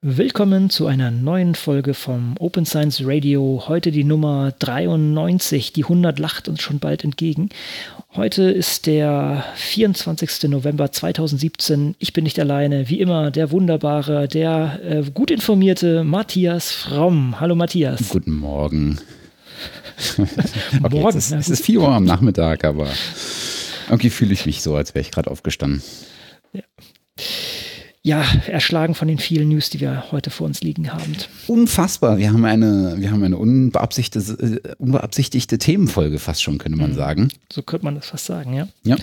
Willkommen zu einer neuen Folge vom Open Science Radio. Heute die Nummer 93. Die 100 lacht uns schon bald entgegen. Heute ist der 24. November 2017. Ich bin nicht alleine. Wie immer der wunderbare, der äh, gut informierte Matthias Fromm. Hallo Matthias. Guten Morgen. okay, Morgen. Es ist, es ist 4 Uhr am Nachmittag, aber irgendwie fühle ich mich so, als wäre ich gerade aufgestanden. Ja ja, erschlagen von den vielen News, die wir heute vor uns liegen haben. Unfassbar. Wir haben eine, wir haben eine unbeabsichtigte, äh, unbeabsichtigte Themenfolge fast schon, könnte man mhm. sagen. So könnte man das fast sagen, ja. Ja.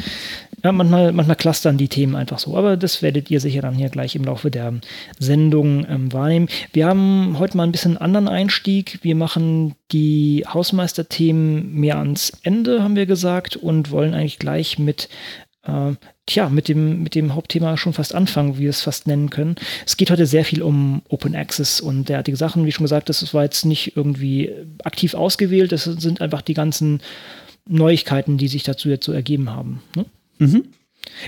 Ja, manchmal, manchmal clustern die Themen einfach so, aber das werdet ihr sicher dann hier gleich im Laufe der Sendung ähm, wahrnehmen. Wir haben heute mal ein bisschen anderen Einstieg. Wir machen die Hausmeisterthemen mehr ans Ende, haben wir gesagt, und wollen eigentlich gleich mit äh, tja, mit dem, mit dem Hauptthema schon fast anfangen, wie wir es fast nennen können. Es geht heute sehr viel um Open Access und derartige Sachen. Wie schon gesagt, das war jetzt nicht irgendwie aktiv ausgewählt, das sind einfach die ganzen Neuigkeiten, die sich dazu jetzt so ergeben haben. Ne? Mhm.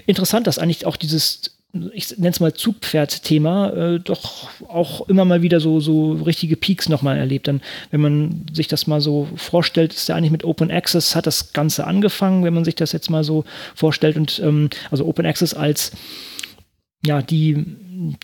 Interessant, dass eigentlich auch dieses ich nenne es mal Zugpferd-Thema, äh, doch auch immer mal wieder so, so richtige Peaks nochmal erlebt. Dann, wenn man sich das mal so vorstellt, ist ja eigentlich mit Open Access hat das Ganze angefangen, wenn man sich das jetzt mal so vorstellt und ähm, also Open Access als ja, die,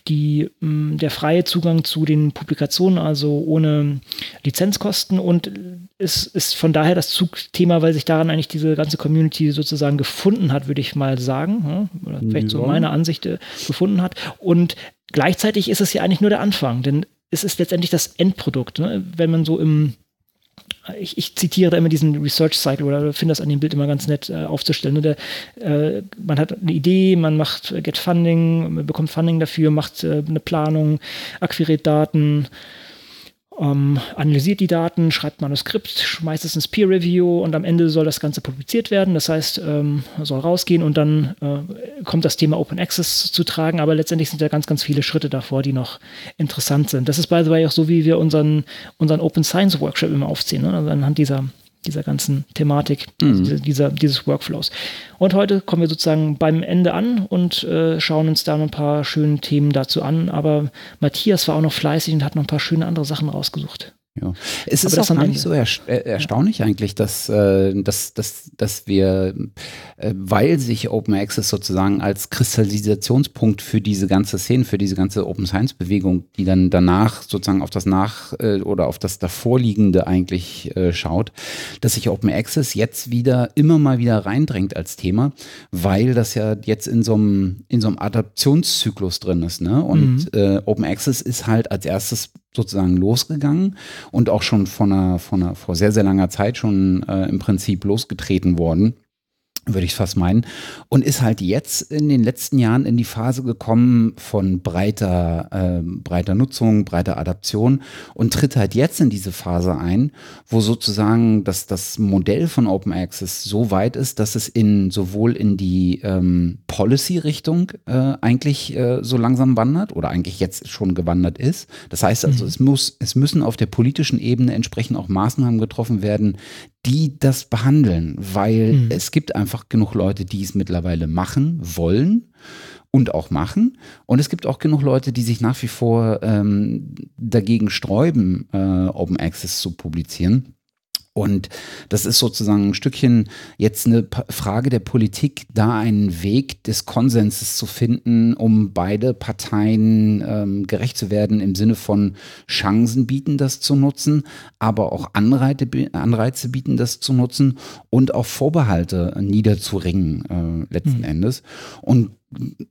die, mm, der freie Zugang zu den Publikationen, also ohne Lizenzkosten und es ist von daher das Zugthema, weil sich daran eigentlich diese ganze Community sozusagen gefunden hat, würde ich mal sagen, oder vielleicht ja. so meine Ansicht äh, gefunden hat und gleichzeitig ist es ja eigentlich nur der Anfang, denn es ist letztendlich das Endprodukt, ne? wenn man so im ich, ich, zitiere da immer diesen Research Cycle oder finde das an dem Bild immer ganz nett äh, aufzustellen. Der, äh, man hat eine Idee, man macht äh, Get Funding, bekommt Funding dafür, macht äh, eine Planung, akquiriert Daten, ähm, analysiert die Daten, schreibt Manuskript, schmeißt es ins Peer Review und am Ende soll das Ganze publiziert werden. Das heißt, ähm, soll rausgehen und dann äh, kommt das Thema Open Access zu tragen. Aber letztendlich sind da ganz, ganz viele Schritte davor, die noch interessant sind. Das ist by the way auch so, wie wir unseren, unseren Open Science Workshop immer aufziehen. Ne? Also anhand dieser dieser ganzen Thematik, mhm. dieser, dieses Workflows. Und heute kommen wir sozusagen beim Ende an und äh, schauen uns da noch ein paar schöne Themen dazu an. Aber Matthias war auch noch fleißig und hat noch ein paar schöne andere Sachen rausgesucht. Ja. Es ist auch gar nicht so äh, erstaunlich ja. eigentlich, dass, äh, dass, dass, dass wir, äh, weil sich Open Access sozusagen als Kristallisationspunkt für diese ganze Szene, für diese ganze Open Science Bewegung, die dann danach sozusagen auf das Nach- äh, oder auf das davorliegende eigentlich äh, schaut, dass sich Open Access jetzt wieder immer mal wieder reindrängt als Thema, weil das ja jetzt in so einem, in so einem Adaptionszyklus drin ist. Ne? Und mhm. Äh, Open Access ist halt als erstes sozusagen losgegangen und auch schon von einer, von einer, vor sehr, sehr langer Zeit schon äh, im Prinzip losgetreten worden würde ich fast meinen. Und ist halt jetzt in den letzten Jahren in die Phase gekommen von breiter, äh, breiter Nutzung, breiter Adaption und tritt halt jetzt in diese Phase ein, wo sozusagen das, das Modell von Open Access so weit ist, dass es in sowohl in die ähm, Policy-Richtung äh, eigentlich äh, so langsam wandert oder eigentlich jetzt schon gewandert ist. Das heißt also, mhm. es muss, es müssen auf der politischen Ebene entsprechend auch Maßnahmen getroffen werden, die das behandeln, weil mhm. es gibt einfach genug Leute, die es mittlerweile machen wollen und auch machen. Und es gibt auch genug Leute, die sich nach wie vor ähm, dagegen sträuben, äh, Open Access zu publizieren. Und das ist sozusagen ein Stückchen jetzt eine Frage der Politik, da einen Weg des Konsenses zu finden, um beide Parteien ähm, gerecht zu werden, im Sinne von Chancen bieten, das zu nutzen, aber auch Anreize, Anreize bieten, das zu nutzen und auch Vorbehalte niederzuringen, äh, letzten mhm. Endes. Und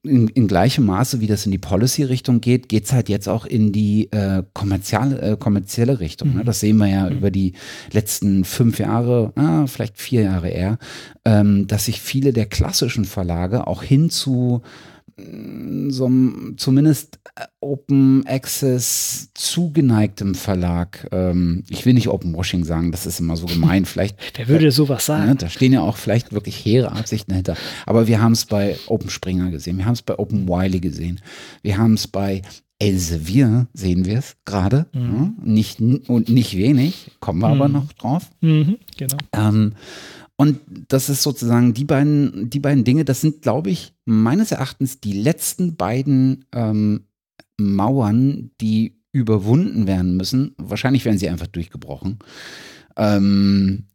in, in gleichem Maße, wie das in die Policy-Richtung geht, geht es halt jetzt auch in die äh, kommerzielle, äh, kommerzielle Richtung. Ne? Mhm. Ne? Das sehen wir ja mhm. über die letzten fünf Jahre, ah, vielleicht vier Jahre eher, ähm, dass sich viele der klassischen Verlage auch hin zu so zumindest äh, Open Access zugeneigtem Verlag, ähm, ich will nicht Open Washing sagen, das ist immer so gemein, vielleicht. Wer würde sowas sagen? Ne, da stehen ja auch vielleicht wirklich hehre Absichten dahinter. Aber wir haben es bei Open Springer gesehen, wir haben es bei Open Wiley gesehen, wir haben es bei Elsevier sehen wir es gerade, mhm. ne? nicht und nicht wenig, kommen wir mhm. aber noch drauf. Mhm, genau. Ähm, und das ist sozusagen die beiden, die beiden Dinge, das sind, glaube ich, meines Erachtens die letzten beiden ähm, Mauern, die überwunden werden müssen. Wahrscheinlich werden sie einfach durchgebrochen. Ähm,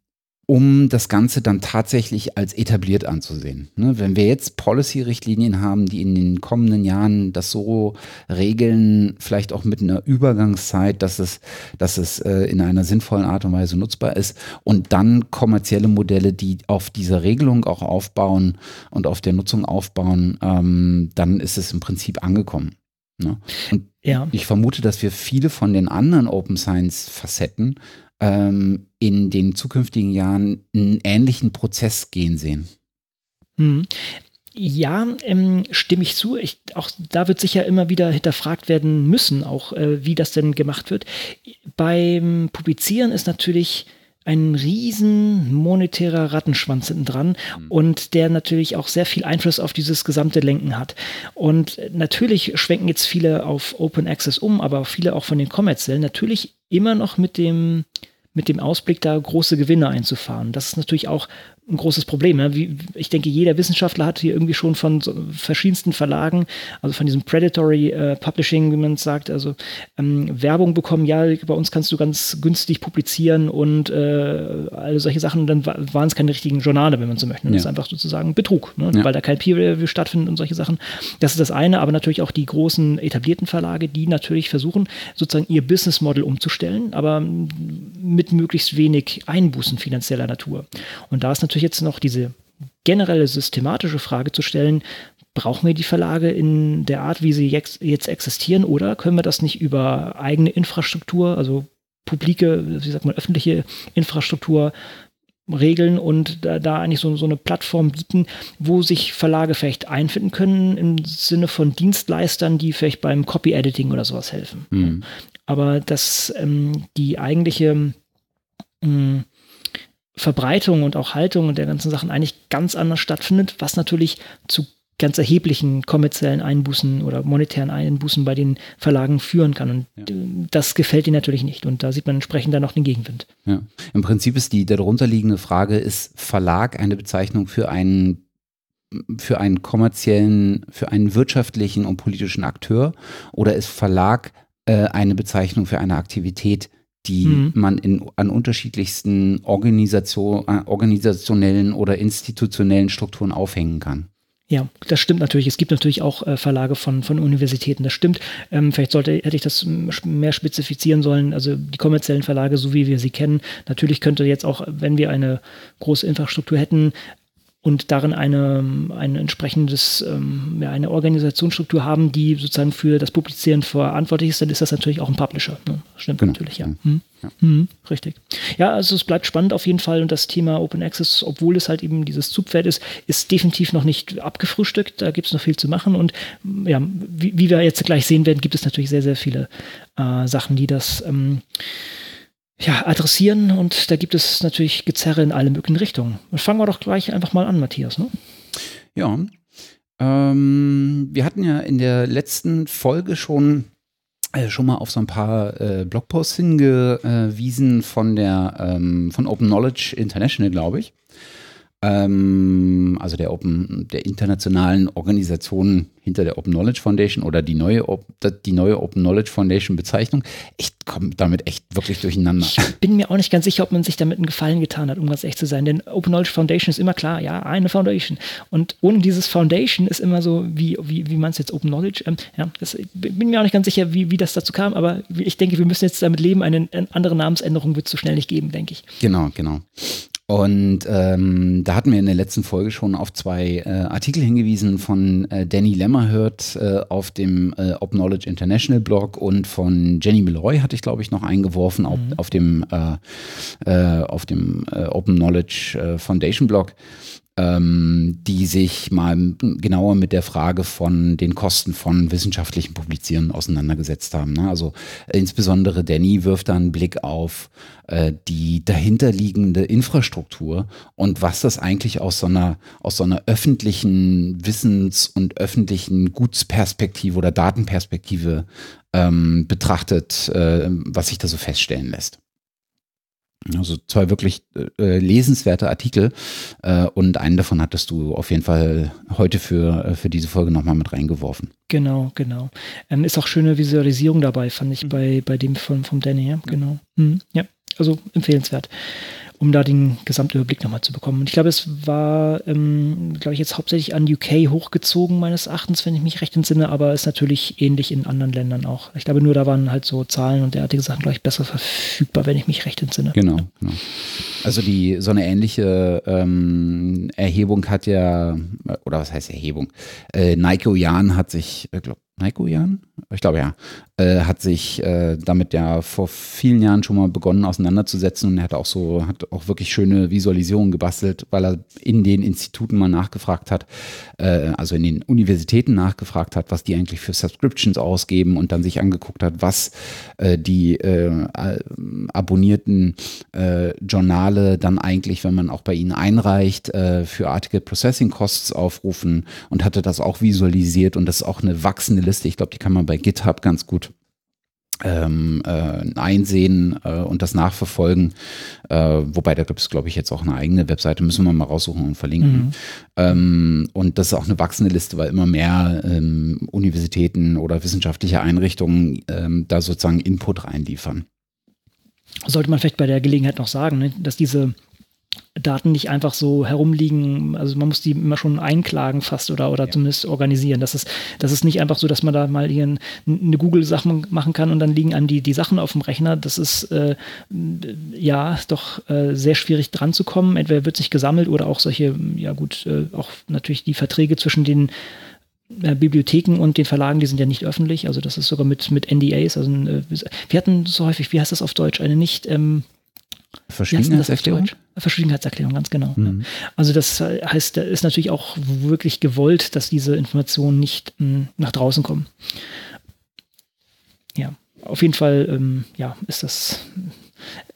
um das Ganze dann tatsächlich als etabliert anzusehen. Ne, wenn wir jetzt Policy-Richtlinien haben, die in den kommenden Jahren das so regeln, vielleicht auch mit einer Übergangszeit, dass es, dass es äh, in einer sinnvollen Art und Weise nutzbar ist und dann kommerzielle Modelle, die auf dieser Regelung auch aufbauen und auf der Nutzung aufbauen, ähm, dann ist es im Prinzip angekommen. Ne? Und ja. ich vermute, dass wir viele von den anderen Open Science Facetten ähm, in den zukünftigen Jahren einen ähnlichen Prozess gehen sehen. Hm. Ja, ähm, stimme ich zu. Ich, auch da wird sicher immer wieder hinterfragt werden müssen, auch äh, wie das denn gemacht wird. Beim Publizieren ist natürlich ein riesen monetärer Rattenschwanz hinten dran mhm. und der natürlich auch sehr viel Einfluss auf dieses gesamte Lenken hat. Und natürlich schwenken jetzt viele auf Open Access um, aber viele auch von den kommerziellen natürlich immer noch mit dem mit dem Ausblick, da große Gewinne einzufahren. Das ist natürlich auch ein großes Problem. Ne? Wie, ich denke, jeder Wissenschaftler hat hier irgendwie schon von so verschiedensten Verlagen, also von diesem Predatory äh, Publishing, wie man es sagt, also ähm, Werbung bekommen, ja, bei uns kannst du ganz günstig publizieren und äh, alle solche Sachen, dann waren es keine richtigen Journale, wenn man so möchte. Ja. Das ist einfach sozusagen Betrug, ne? ja. weil da kein Peer-Review stattfindet und solche Sachen. Das ist das eine, aber natürlich auch die großen etablierten Verlage, die natürlich versuchen, sozusagen ihr Business Model umzustellen, aber mit möglichst wenig Einbußen finanzieller Natur. Und da ist natürlich jetzt noch diese generelle systematische Frage zu stellen, brauchen wir die Verlage in der Art, wie sie jetzt, jetzt existieren, oder können wir das nicht über eigene Infrastruktur, also publike, wie sagt man, öffentliche Infrastruktur regeln und da, da eigentlich so, so, eine Plattform bieten, wo sich Verlage vielleicht einfinden können im Sinne von Dienstleistern, die vielleicht beim Copy-Editing oder sowas helfen. Mhm. Aber dass ähm, die eigentliche mh, hm, Verbreitung und auch Haltung und der ganzen Sachen eigentlich ganz anders stattfindet, was natürlich zu ganz erheblichen kommerziellen Einbußen oder monetären Einbußen bei den Verlagen führen kann. Und ja. das gefällt ihnen natürlich nicht. Und da sieht man entsprechend dann auch den Gegenwind. Ja. Im Prinzip ist die darunterliegende Frage, ist Verlag eine Bezeichnung für einen für einen kommerziellen, für einen wirtschaftlichen und politischen Akteur oder ist Verlag äh, eine Bezeichnung für eine Aktivität, die mhm. man in, an unterschiedlichsten Organisation, äh, organisationellen oder institutionellen Strukturen aufhängen kann. Ja, das stimmt natürlich. Es gibt natürlich auch äh, Verlage von, von Universitäten, das stimmt. Ähm, vielleicht sollte, hätte ich das mehr spezifizieren sollen. Also die kommerziellen Verlage, so wie wir sie kennen. Natürlich könnte jetzt auch, wenn wir eine große Infrastruktur hätten, und darin eine, ein entsprechendes, ähm, ja, eine Organisationsstruktur haben, die sozusagen für das Publizieren verantwortlich ist, dann ist das natürlich auch ein Publisher. Ne? Stimmt genau. natürlich, ja. Hm. ja. Hm, richtig. Ja, also es bleibt spannend auf jeden Fall und das Thema Open Access, obwohl es halt eben dieses Zugpferd ist, ist definitiv noch nicht abgefrühstückt. Da gibt es noch viel zu machen und ja, wie, wie, wir jetzt gleich sehen werden, gibt es natürlich sehr, sehr viele äh, Sachen, die das ähm, ja, adressieren und da gibt es natürlich Gezerre in alle möglichen Richtungen. Und fangen wir doch gleich einfach mal an, Matthias. Ne? Ja, ähm, wir hatten ja in der letzten Folge schon äh, schon mal auf so ein paar äh, Blogposts hingewiesen von der ähm, von Open Knowledge International, glaube ich ähm, also der Open, der internationalen Organisation hinter der Open Knowledge Foundation oder die neue, die neue Open Knowledge Foundation Bezeichnung. Ich komme damit echt wirklich durcheinander. Ich bin mir auch nicht ganz sicher, ob man sich damit einen Gefallen getan hat, um ganz echt zu sein. Denn Open Knowledge Foundation ist immer klar, ja, eine Foundation. Und ohne dieses Foundation ist immer so, wie, wie, wie man es jetzt Open Knowledge, ähm, ja, das, bin mir auch nicht ganz sicher, wie, wie das dazu kam, aber ich denke, wir müssen jetzt damit leben, eine, eine andere Namensänderung wird es so schnell nicht geben, denke ich. Genau, genau. Und ähm, da hatten wir in der letzten Folge schon auf zwei äh, Artikel hingewiesen von äh, Danny Lemmerhirt äh, auf dem äh, Open Knowledge International Blog und von Jenny Malloy hatte ich, glaube ich, noch eingeworfen mhm. auf, auf, dem, äh, äh, auf dem äh, Open Knowledge äh, Foundation Blog ähm, die sich mal genauer mit der Frage von den Kosten von wissenschaftlichen Publizieren auseinandergesetzt haben. Ne? Also insbesondere Danny wirft da einen Blick auf äh, die dahinterliegende Infrastruktur und was das eigentlich aus so einer, aus so einer öffentlichen Wissens- und öffentlichen Gutsperspektive oder Datenperspektive ähm, betrachtet, äh, was sich da so feststellen lässt. Also zwei wirklich äh, lesenswerte Artikel äh, und einen davon hattest du auf jeden Fall heute für, äh, für diese Folge nochmal mit reingeworfen. Genau, genau. Ähm, ist auch schöne Visualisierung dabei, fand ich mhm. bei, bei dem von, vom Danny, ja, genau. Mhm, ja, also empfehlenswert um da den Gesamtüberblick nochmal zu bekommen. Und ich glaube, es war, ähm, glaube ich, jetzt hauptsächlich an UK hochgezogen, meines Erachtens, wenn ich mich recht entsinne, aber ist natürlich ähnlich in anderen Ländern auch. Ich glaube, nur da waren halt so Zahlen und derartige Sachen, glaube ich, besser verfügbar, wenn ich mich recht entsinne. Genau, genau. Also die so eine ähnliche ähm, Erhebung hat ja, oder was heißt Erhebung? Äh, Nike Jan hat sich, äh, glaube Heiko Jan? Ich glaube ja. Äh, hat sich äh, damit ja vor vielen Jahren schon mal begonnen auseinanderzusetzen und er hat auch so, hat auch wirklich schöne Visualisierungen gebastelt, weil er in den Instituten mal nachgefragt hat, äh, also in den Universitäten nachgefragt hat, was die eigentlich für Subscriptions ausgeben und dann sich angeguckt hat, was äh, die äh, abonnierten Journale dann eigentlich, wenn man auch bei ihnen einreicht, für Article Processing Costs aufrufen und hatte das auch visualisiert und das ist auch eine wachsende Liste. Ich glaube, die kann man bei GitHub ganz gut ähm, äh, einsehen äh, und das nachverfolgen. Äh, wobei da gibt es, glaube ich, jetzt auch eine eigene Webseite, müssen wir mal raussuchen und verlinken. Mhm. Ähm, und das ist auch eine wachsende Liste, weil immer mehr ähm, Universitäten oder wissenschaftliche Einrichtungen ähm, da sozusagen Input reinliefern. Sollte man vielleicht bei der Gelegenheit noch sagen, ne, dass diese Daten nicht einfach so herumliegen. Also man muss die immer schon einklagen fast oder, oder ja. zumindest organisieren. Das ist, das ist nicht einfach so, dass man da mal hier ein, eine Google-Sache machen kann und dann liegen einem die, die Sachen auf dem Rechner. Das ist äh, ja doch äh, sehr schwierig dran zu kommen. Entweder wird sich gesammelt oder auch solche, ja gut, äh, auch natürlich die Verträge zwischen den äh, Bibliotheken und den Verlagen, die sind ja nicht öffentlich. Also das ist sogar mit, mit NDAs. Also äh, wir hatten so häufig, wie heißt das auf Deutsch, eine nicht ähm, Verschwiegenheitserklärung? Verschwiegenheitserklärung, ganz genau. Mhm. Also das heißt, da ist natürlich auch wirklich gewollt, dass diese Informationen nicht m, hm, nach draußen kommen. Ja, auf jeden Fall ähm, ja, ist das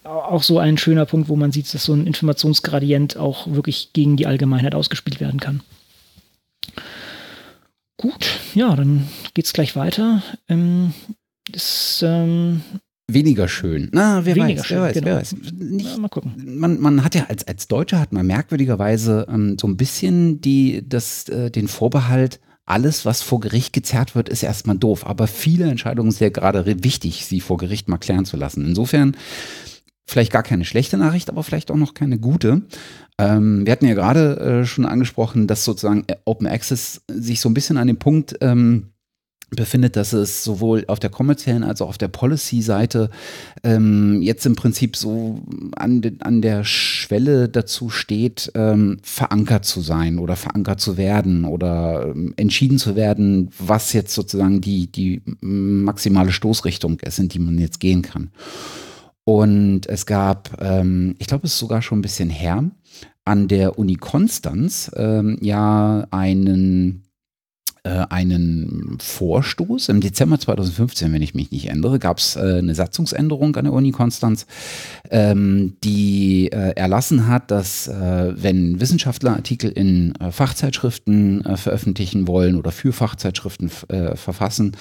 auch so ein schöner Punkt, wo man sieht, dass so ein Informationsgradient auch wirklich gegen die Allgemeinheit ausgespielt werden kann. Gut, ja, dann geht es gleich weiter. Ähm, das, ähm, weniger schön. Na, wer weniger weiß, schön, wer weiß, genau. wer weiß. Nicht, ja, mal gucken. Man, man hat ja als, als Deutscher hat man merkwürdigerweise ähm, so ein bisschen die, das, äh, den Vorbehalt, alles, was vor Gericht gezerrt wird, ist erstmal doof. Aber viele Entscheidungen sind ja gerade wichtig, sie vor Gericht mal klären zu lassen. Insofern vielleicht gar keine schlechte Nachricht, aber vielleicht auch noch keine gute. Ähm, wir hatten ja gerade äh, schon angesprochen, dass sozusagen Open Access sich so ein bisschen an dem Punkt ähm, befindet, dass es sowohl auf der kommerziellen als auch auf der Policy-Seite ähm, jetzt im Prinzip so an, de, an der Schwelle dazu steht, ähm, verankert zu sein oder verankert zu werden oder ähm, entschieden zu werden, was jetzt sozusagen die, die maximale Stoßrichtung ist, in die man jetzt gehen kann. Und es gab, ähm, ich glaube, es ist sogar schon ein bisschen her, an der Uni Konstanz ähm, ja einen einen Vorstoß. Im Dezember 2015, wenn ich mich nicht ändere, gab es äh, eine Satzungsänderung an der Uni Konstanz, ähm, die äh, erlassen hat, dass äh, wenn Wissenschaftler Artikel in äh, Fachzeitschriften äh, veröffentlichen wollen oder für Fachzeitschriften verfassen,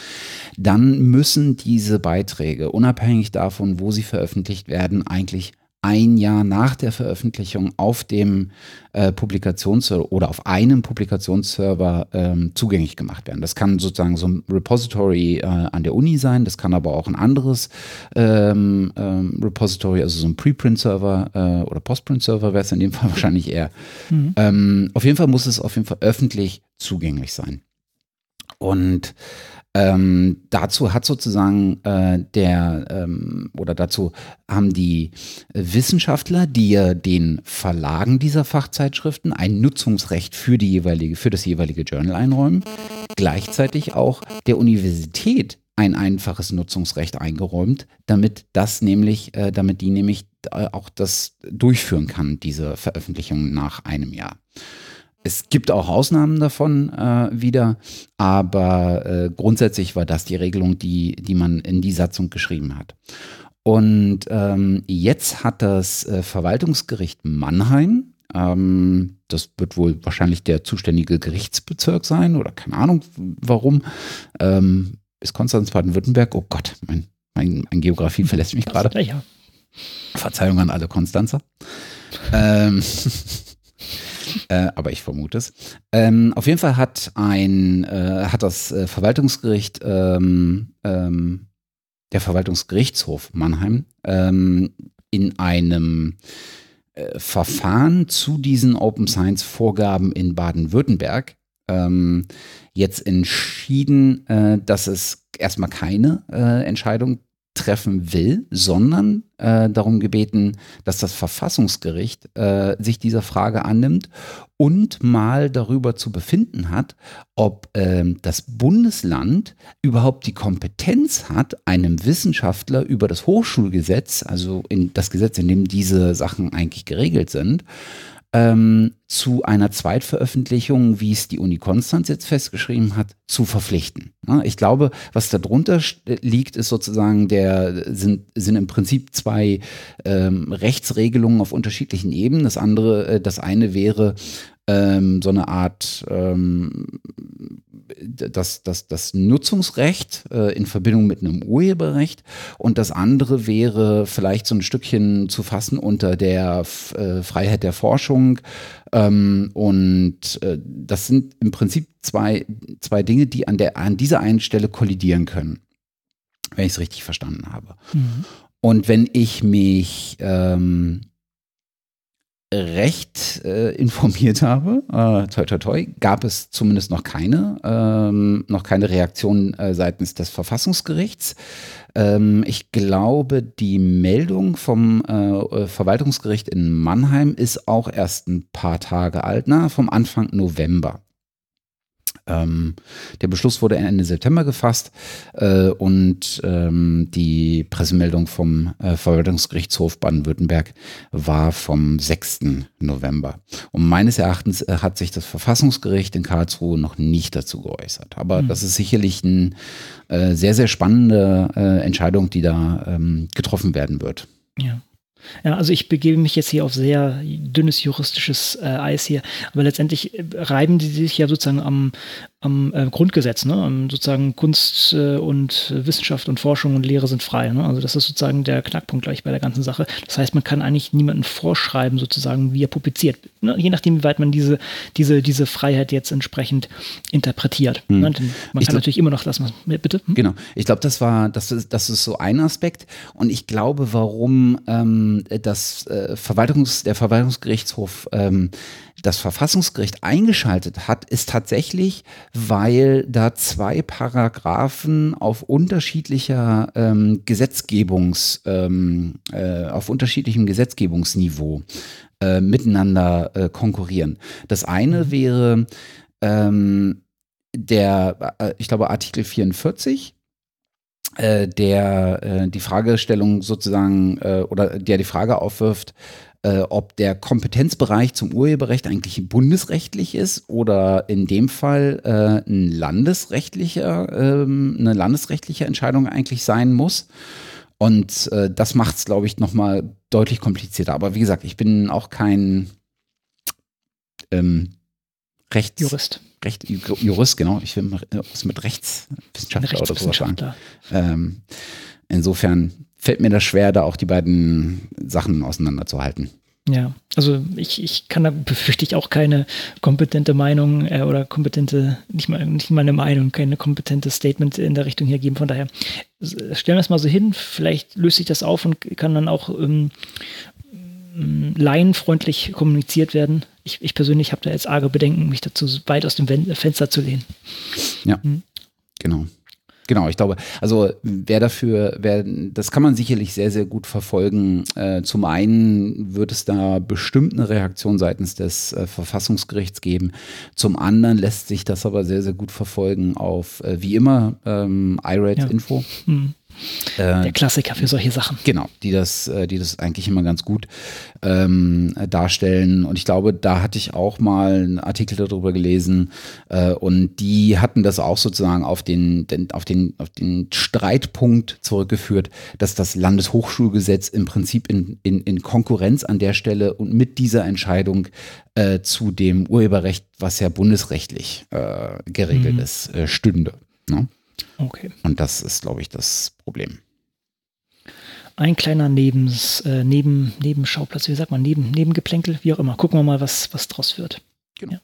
dann müssen diese Beiträge, unabhängig davon, wo sie veröffentlicht werden, eigentlich ein Jahr nach der Veröffentlichung auf dem äh, Publikationsserver oder auf einem Publikationsserver ähm, zugänglich gemacht werden. Das kann sozusagen so ein Repository äh, an der Uni sein, das kann aber auch ein anderes ähm, ähm, Repository, also so ein Preprint-Server äh, oder Postprint-Server wäre es in dem Fall wahrscheinlich eher. Mhm. Ähm, auf jeden Fall muss es auf jeden Fall öffentlich zugänglich sein. Und ähm, dazu hat sozusagen äh, der ähm, oder dazu haben die Wissenschaftler, die den Verlagen dieser Fachzeitschriften ein Nutzungsrecht für die jeweilige für das jeweilige Journal einräumen, gleichzeitig auch der Universität ein einfaches Nutzungsrecht eingeräumt, damit das nämlich, äh, damit die nämlich äh, auch das durchführen kann, diese Veröffentlichung nach einem Jahr. Es gibt auch Ausnahmen davon äh, wieder, aber äh, grundsätzlich war das die Regelung, die, die man in die Satzung geschrieben hat. Und ähm, jetzt hat das äh, Verwaltungsgericht Mannheim, ähm, das wird wohl wahrscheinlich der zuständige Gerichtsbezirk sein oder keine Ahnung warum, ähm, ist Konstanz Baden-Württemberg, oh Gott, mein, mein, mein Geografie verlässt mich gerade. Ja. Verzeihung an alle Konstanzer. ähm, äh, aber ich vermute es. Ähm, auf jeden Fall hat ein, äh, hat das äh, Verwaltungsgericht, ähm, ähm, der Verwaltungsgerichtshof Mannheim ähm, in einem äh, Verfahren zu diesen Open Science Vorgaben in Baden-Württemberg ähm, jetzt entschieden, äh, dass es erstmal keine Entscheidung treffen will, sondern äh, darum gebeten, dass das Verfassungsgericht äh, sich dieser Frage annimmt und mal darüber zu befinden hat, ob äh, das Bundesland überhaupt die Kompetenz hat, einem Wissenschaftler über das Hochschulgesetz, also in das Gesetz, in dem diese Sachen eigentlich geregelt sind, ähm, zu einer Zweitveröffentlichung, wie es die Uni Konstanz jetzt festgeschrieben hat, zu verpflichten. Ich glaube, was darunter liegt, ist sozusagen der, sind, sind im Prinzip zwei ähm, Rechtsregelungen auf unterschiedlichen Ebenen. Das andere, äh, das eine wäre ähm, so eine Art ähm, das, das, das Nutzungsrecht äh, in Verbindung mit einem Urheberrecht und das andere wäre vielleicht so ein Stückchen zu fassen unter der äh, Freiheit der Forschung. Ähm, und äh, das sind im Prinzip zwei, zwei Dinge, die an, der, an dieser einen Stelle kollidieren können, wenn ich es richtig verstanden habe. Mhm. Und wenn ich mich ähm, recht äh, informiert habe, äh, toi toi toi, gab es zumindest noch keine, ähm, noch keine Reaktion äh, seitens des Verfassungsgerichts. Ähm, ich glaube, die Meldung vom äh, Verwaltungsgericht in Mannheim ist auch erst ein paar Tage alt, na, vom Anfang November. Ähm, der Beschluss wurde Ende September gefasst äh, und ähm, die Pressemeldung vom äh, Verwaltungsgerichtshof Baden-Württemberg war vom 6. November. Und meines Erachtens äh, hat sich das Verfassungsgericht in Karlsruhe noch nicht dazu geäußert. Aber mhm. das ist sicherlich eine äh, sehr, sehr spannende äh, Entscheidung, die da ähm, getroffen werden wird. Ja. Ja, also ich begebe mich jetzt hier auf sehr dünnes juristisches äh, Eis hier, aber letztendlich äh, reiben die sich ja sozusagen am, am äh, Grundgesetz, ne? Am, sozusagen Kunst äh, und Wissenschaft und Forschung und Lehre sind frei. Ne? Also das ist sozusagen der Knackpunkt gleich bei der ganzen Sache. Das heißt, man kann eigentlich niemanden vorschreiben, sozusagen, wie er publiziert, ne? je nachdem, wie weit man diese, diese, diese Freiheit jetzt entsprechend interpretiert. Hm. Ne? Man ich kann glaub, natürlich immer noch das, bitte. Hm? Genau. Ich glaube, das war, das ist, das ist so ein Aspekt. Und ich glaube, warum ähm, das äh, Verwaltungs, der Verwaltungsgerichtshof ähm, das Verfassungsgericht eingeschaltet hat, ist tatsächlich, weil da zwei Paragraphen auf unterschiedlicher ähm, Gesetzgebungs, ähm, äh, auf unterschiedlichem Gesetzgebungsniveau äh, miteinander äh, konkurrieren. Das eine mhm. wäre ähm, der, äh, ich glaube, Artikel 44 äh, der äh, die Fragestellung sozusagen äh, oder der die Frage aufwirft, äh, ob der Kompetenzbereich zum Urheberrecht eigentlich bundesrechtlich ist oder in dem Fall äh, ein landesrechtlicher, ähm, eine landesrechtliche Entscheidung eigentlich sein muss. Und äh, das macht es, glaube ich, nochmal deutlich komplizierter. Aber wie gesagt, ich bin auch kein ähm, Rechts Jurist. Recht, Jurist, genau. Ich will was mit Rechtswissenschaftler oder sowas sagen. Ähm, insofern fällt mir das schwer, da auch die beiden Sachen auseinanderzuhalten. Ja, also ich, ich kann da befürchte ich auch keine kompetente Meinung äh, oder kompetente, nicht mal, nicht mal eine Meinung, keine kompetente Statement in der Richtung hier geben. Von daher stellen wir es mal so hin, vielleicht löst sich das auf und kann dann auch ähm, laienfreundlich kommuniziert werden. Ich, ich persönlich habe da jetzt arge Bedenken, mich dazu weit aus dem Fenster zu lehnen. Ja, hm. genau. Genau, ich glaube, also wer dafür, wer, das kann man sicherlich sehr, sehr gut verfolgen. Äh, zum einen wird es da bestimmt eine Reaktion seitens des äh, Verfassungsgerichts geben. Zum anderen lässt sich das aber sehr, sehr gut verfolgen auf, äh, wie immer, ähm, iRate-Info. Ja. Hm. Äh, Der Klassiker für solche Sachen. Genau, die das, äh, die das eigentlich immer ganz gut ähm, darstellen. Und ich glaube, da hatte ich auch mal einen Artikel darüber gelesen äh, und die hatten das auch sozusagen auf den, den, auf, den, auf den Streitpunkt zurückgeführt, dass das Landeshochschulgesetz im Prinzip in, in, in Konkurrenz an der Stelle und mit dieser Entscheidung äh, zu dem Urheberrecht, was ja bundesrechtlich äh, geregelt mhm. ist, äh, stünde. Ne? Okay. Und das ist, glaube ich, das Problem. ein kleiner Nebens, äh, Neben, Nebenschauplatz, wie sagt man, Neben, Nebengeplänkel, wie auch immer. Gucken wir mal, was, was draus wird. Genau. Ja.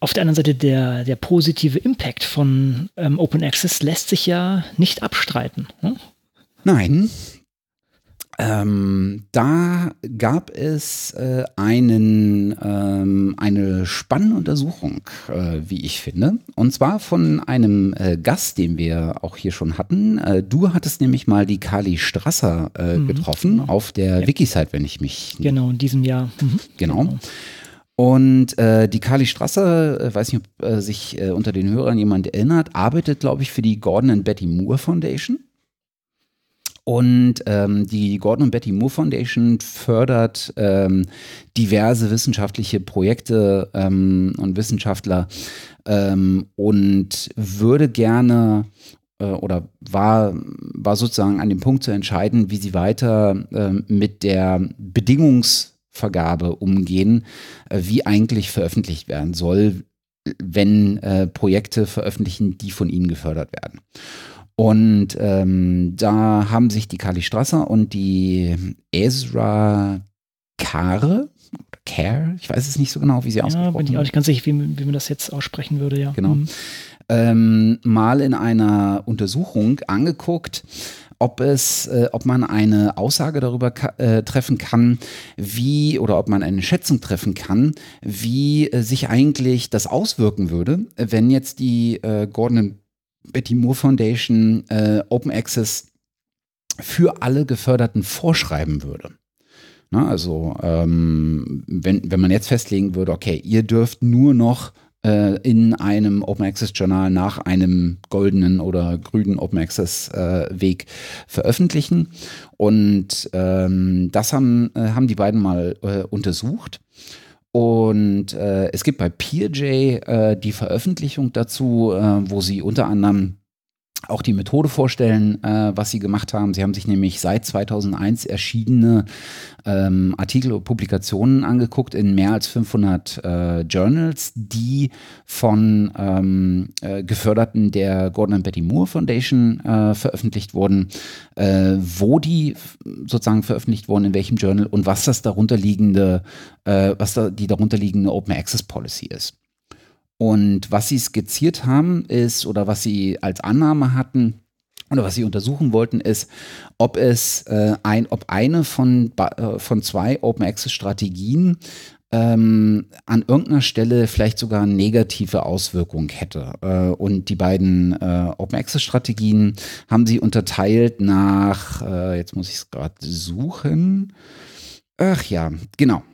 Auf der anderen Seite, der, der positive Impact von ähm, Open Access lässt sich ja nicht abstreiten. Hm? Nein, ähm, da gab es äh, einen, ähm, eine spannende Untersuchung, äh, wie ich finde. Und zwar von einem äh, Gast, den wir auch hier schon hatten. Äh, du hattest nämlich mal die Kali Strasser äh, mhm. getroffen genau. auf der ja. Wikisite, wenn ich mich. Genau, in diesem Jahr. Mhm. Genau. genau. Und äh, die Kali Strasser, äh, weiß nicht, ob äh, sich äh, unter den Hörern jemand erinnert, arbeitet, glaube ich, für die Gordon and Betty Moore Foundation. Und ähm, die Gordon und Betty Moore Foundation fördert ähm, diverse wissenschaftliche Projekte ähm, und Wissenschaftler ähm, und würde gerne äh, oder war, war sozusagen an dem Punkt zu entscheiden, wie sie weiter äh, mit der Bedingungsvergabe umgehen, äh, wie eigentlich veröffentlicht werden soll, wenn äh, Projekte veröffentlichen, die von ihnen gefördert werden. Und ähm, da haben sich die Kali Strasser und die Ezra Kare, Care, ich weiß es nicht so genau, wie sie ja, ausgesprochen bin ich auch nicht ganz sicher, wie, wie man das jetzt aussprechen würde, ja. Genau. Mhm. Ähm, mal in einer Untersuchung angeguckt, ob es, äh, ob man eine Aussage darüber äh, treffen kann, wie oder ob man eine Schätzung treffen kann, wie äh, sich eigentlich das auswirken würde, wenn jetzt die äh, Gordon Betty Moore Foundation äh, Open Access für alle Geförderten vorschreiben würde. Na, also ähm, wenn, wenn man jetzt festlegen würde, okay, ihr dürft nur noch äh, in einem Open Access Journal nach einem goldenen oder grünen Open Access äh, Weg veröffentlichen. Und ähm, das haben, äh, haben die beiden mal äh, untersucht. Und äh, es gibt bei PeerJ äh, die Veröffentlichung dazu, äh, wo sie unter anderem auch die Methode vorstellen, äh, was sie gemacht haben. Sie haben sich nämlich seit 2001 erschienene ähm, Artikel und Publikationen angeguckt in mehr als 500 äh, Journals, die von ähm, äh, Geförderten der Gordon and Betty Moore Foundation äh, veröffentlicht wurden, äh, wo die sozusagen veröffentlicht wurden, in welchem Journal und was das darunterliegende, äh, was da die darunterliegende Open Access Policy ist. Und was sie skizziert haben, ist, oder was sie als Annahme hatten, oder was sie untersuchen wollten, ist, ob es äh, ein, ob eine von, äh, von zwei Open Access Strategien ähm, an irgendeiner Stelle vielleicht sogar negative Auswirkungen hätte. Äh, und die beiden äh, Open Access Strategien haben sie unterteilt nach, äh, jetzt muss ich es gerade suchen. Ach ja, genau.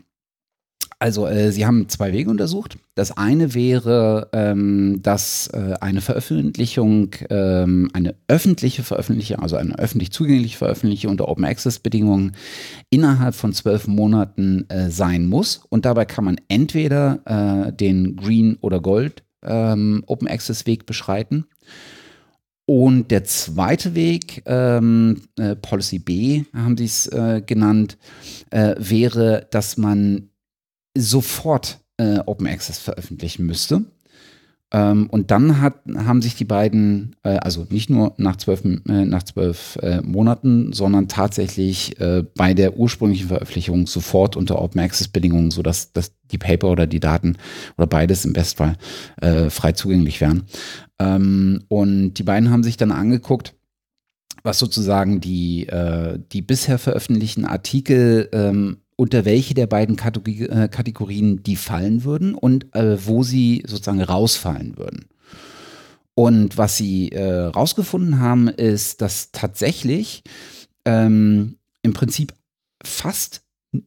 Also äh, sie haben zwei Wege untersucht. Das eine wäre, ähm, dass äh, eine Veröffentlichung, ähm, eine öffentliche Veröffentlichung, also eine öffentlich zugängliche Veröffentlichung unter Open Access Bedingungen innerhalb von zwölf Monaten äh, sein muss. Und dabei kann man entweder äh, den Green oder Gold ähm, Open Access Weg beschreiten. Und der zweite Weg, ähm, äh, Policy B haben sie es äh, genannt, äh, wäre, dass man sofort äh, Open Access veröffentlichen müsste. Ähm, und dann hat, haben sich die beiden, äh, also nicht nur nach zwölf, äh, nach zwölf äh, Monaten, sondern tatsächlich äh, bei der ursprünglichen Veröffentlichung sofort unter Open Access Bedingungen, sodass dass die Paper oder die Daten oder beides im Bestfall äh, frei zugänglich wären. Ähm, und die beiden haben sich dann angeguckt, was sozusagen die, äh, die bisher veröffentlichten Artikel ähm, unter welche der beiden äh, Kategorien die fallen würden und äh, wo sie sozusagen rausfallen würden. Und was sie äh, rausgefunden haben, ist, dass tatsächlich ähm, im Prinzip fast,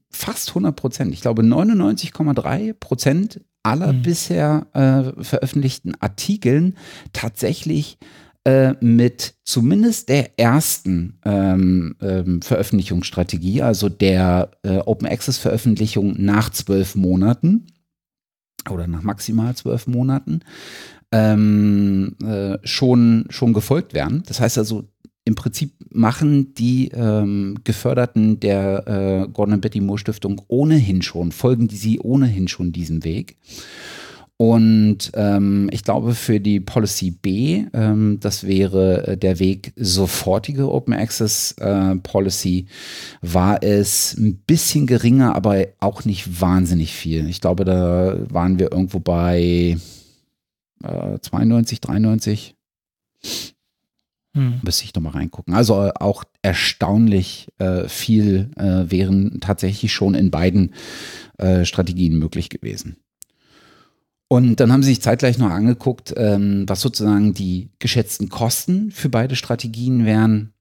fast 100 Prozent, ich glaube 99,3 Prozent aller mhm. bisher äh, veröffentlichten Artikeln tatsächlich äh, mit zumindest der ersten ähm, ähm, Veröffentlichungsstrategie, also der äh, Open Access Veröffentlichung nach zwölf Monaten oder nach maximal zwölf Monaten, ähm, äh, schon, schon gefolgt werden. Das heißt also, im Prinzip machen die ähm, Geförderten der äh, Gordon Betty Moore Stiftung ohnehin schon, folgen die sie ohnehin schon diesem Weg. Und ähm, ich glaube, für die Policy B, ähm, das wäre äh, der Weg sofortige Open Access äh, Policy, war es ein bisschen geringer, aber auch nicht wahnsinnig viel. Ich glaube, da waren wir irgendwo bei äh, 92, 93. Hm. Müsste ich nochmal reingucken. Also äh, auch erstaunlich äh, viel äh, wären tatsächlich schon in beiden äh, Strategien möglich gewesen. Und dann haben sie sich zeitgleich noch angeguckt, ähm, was sozusagen die geschätzten Kosten für beide Strategien wären.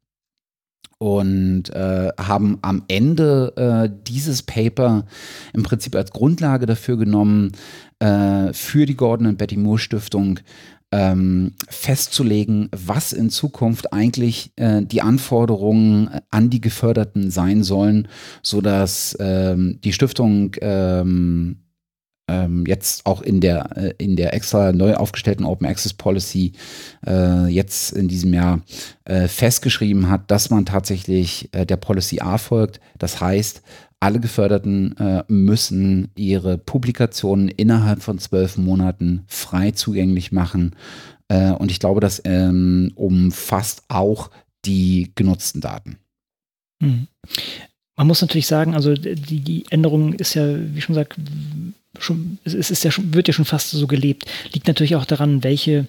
Und äh, haben am Ende äh, dieses Paper im Prinzip als Grundlage dafür genommen, äh, für die Gordon und Betty Moore Stiftung ähm, festzulegen, was in Zukunft eigentlich äh, die Anforderungen an die Geförderten sein sollen, sodass ähm, die Stiftung ähm, ähm, jetzt auch in der, äh, in der extra neu aufgestellten Open Access Policy äh, jetzt in diesem Jahr äh, festgeschrieben hat, dass man tatsächlich äh, der Policy A folgt. Das heißt, alle Geförderten äh, müssen ihre Publikationen innerhalb von zwölf Monaten frei zugänglich machen. Äh, und ich glaube, das ähm, umfasst auch die genutzten Daten. Hm. Man muss natürlich sagen, also die, die Änderung ist ja, wie schon gesagt, schon, es ist ja schon, wird ja schon fast so gelebt. Liegt natürlich auch daran, welche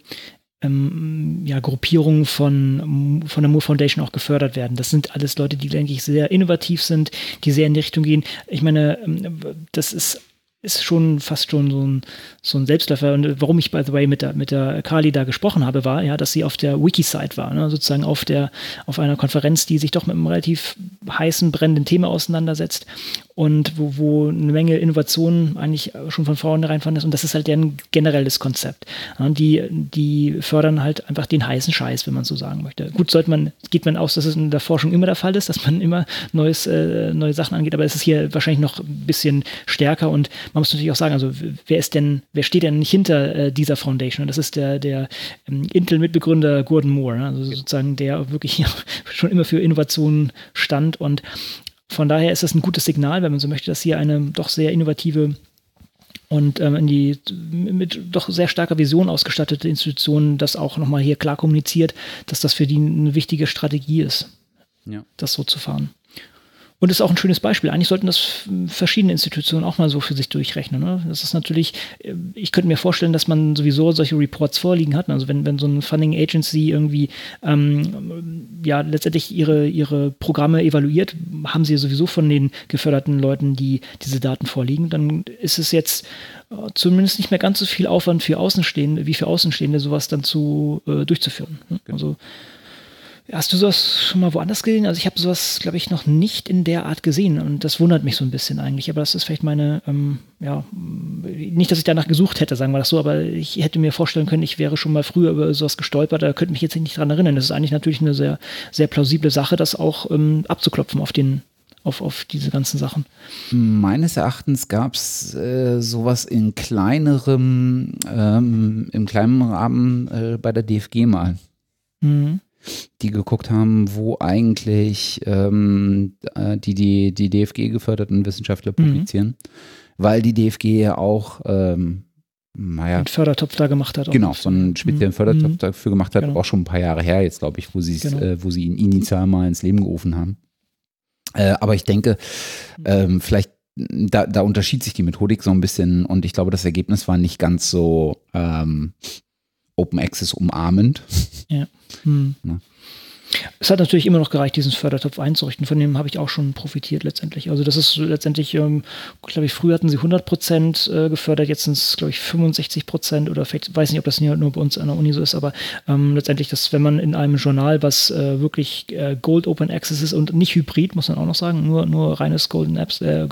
ähm, ja, Gruppierungen von, von der Moore Foundation auch gefördert werden. Das sind alles Leute, die, denke ich, sehr innovativ sind, die sehr in die Richtung gehen. Ich meine, ähm, das ist ist schon fast schon so ein, so ein Selbstläufer. Und warum ich, by the way, mit der, mit der Kali da gesprochen habe, war ja, dass sie auf der Wiki-Site war, ne? sozusagen auf, der, auf einer Konferenz, die sich doch mit einem relativ heißen, brennenden Thema auseinandersetzt und wo, wo eine Menge Innovationen eigentlich schon von vornherein fand ist. Und das ist halt deren generelles Konzept. Ja, die, die fördern halt einfach den heißen Scheiß, wenn man so sagen möchte. Gut, sollte man, geht man aus, dass es in der Forschung immer der Fall ist, dass man immer neues, äh, neue Sachen angeht, aber es ist hier wahrscheinlich noch ein bisschen stärker und man muss natürlich auch sagen, also wer ist denn, wer steht denn nicht hinter äh, dieser Foundation? Und das ist der, der ähm, Intel-Mitbegründer Gordon Moore, ne? also sozusagen der wirklich schon immer für Innovationen stand. Und von daher ist das ein gutes Signal, wenn man so möchte, dass hier eine doch sehr innovative und ähm, in die mit doch sehr starker Vision ausgestattete Institution das auch nochmal hier klar kommuniziert, dass das für die eine wichtige Strategie ist, ja. das so zu fahren. Und ist auch ein schönes Beispiel. Eigentlich sollten das verschiedene Institutionen auch mal so für sich durchrechnen. Ne? Das ist natürlich, äh, ich könnte mir vorstellen, dass man sowieso solche Reports vorliegen hat. Also wenn, wenn so ein Funding Agency irgendwie ähm, ja letztendlich ihre, ihre Programme evaluiert, haben sie sowieso von den geförderten Leuten, die diese Daten vorliegen, dann ist es jetzt äh, zumindest nicht mehr ganz so viel Aufwand für Außenstehende, wie für Außenstehende, sowas dann zu äh, durchzuführen. Ne? Genau. Also Hast du sowas schon mal woanders gesehen? Also ich habe sowas, glaube ich, noch nicht in der Art gesehen und das wundert mich so ein bisschen eigentlich. Aber das ist vielleicht meine, ähm, ja, nicht, dass ich danach gesucht hätte, sagen wir das so, aber ich hätte mir vorstellen können, ich wäre schon mal früher über sowas gestolpert, da könnte mich jetzt nicht dran erinnern. Das ist eigentlich natürlich eine sehr, sehr plausible Sache, das auch ähm, abzuklopfen auf den, auf, auf diese ganzen Sachen. Meines Erachtens gab es äh, sowas in kleinerem, ähm, im kleinen Rahmen äh, bei der DFG mal. Mhm die geguckt haben, wo eigentlich ähm, äh, die, die, die DFG geförderten Wissenschaftler mhm. publizieren, mhm. weil die DFG ja auch ähm, naja, einen Fördertopf da gemacht hat. Genau, so einen speziellen mhm. Fördertopf mhm. dafür gemacht hat, genau. auch schon ein paar Jahre her jetzt, glaube ich, wo, genau. äh, wo sie ihn initial mal ins Leben gerufen haben. Äh, aber ich denke, mhm. ähm, vielleicht da, da unterschied sich die Methodik so ein bisschen und ich glaube, das Ergebnis war nicht ganz so ähm, Open Access umarmend. Ja. Hm. ja. Es hat natürlich immer noch gereicht, diesen Fördertopf einzurichten. Von dem habe ich auch schon profitiert letztendlich. Also das ist letztendlich, ähm, glaube ich, früher hatten sie 100 Prozent äh, gefördert, jetzt sind es, glaube ich, 65 Prozent oder vielleicht, weiß nicht, ob das nur bei uns an der Uni so ist, aber ähm, letztendlich, dass wenn man in einem Journal, was äh, wirklich äh, Gold Open Access ist und nicht Hybrid, muss man auch noch sagen, nur, nur reines Golden Apps, äh,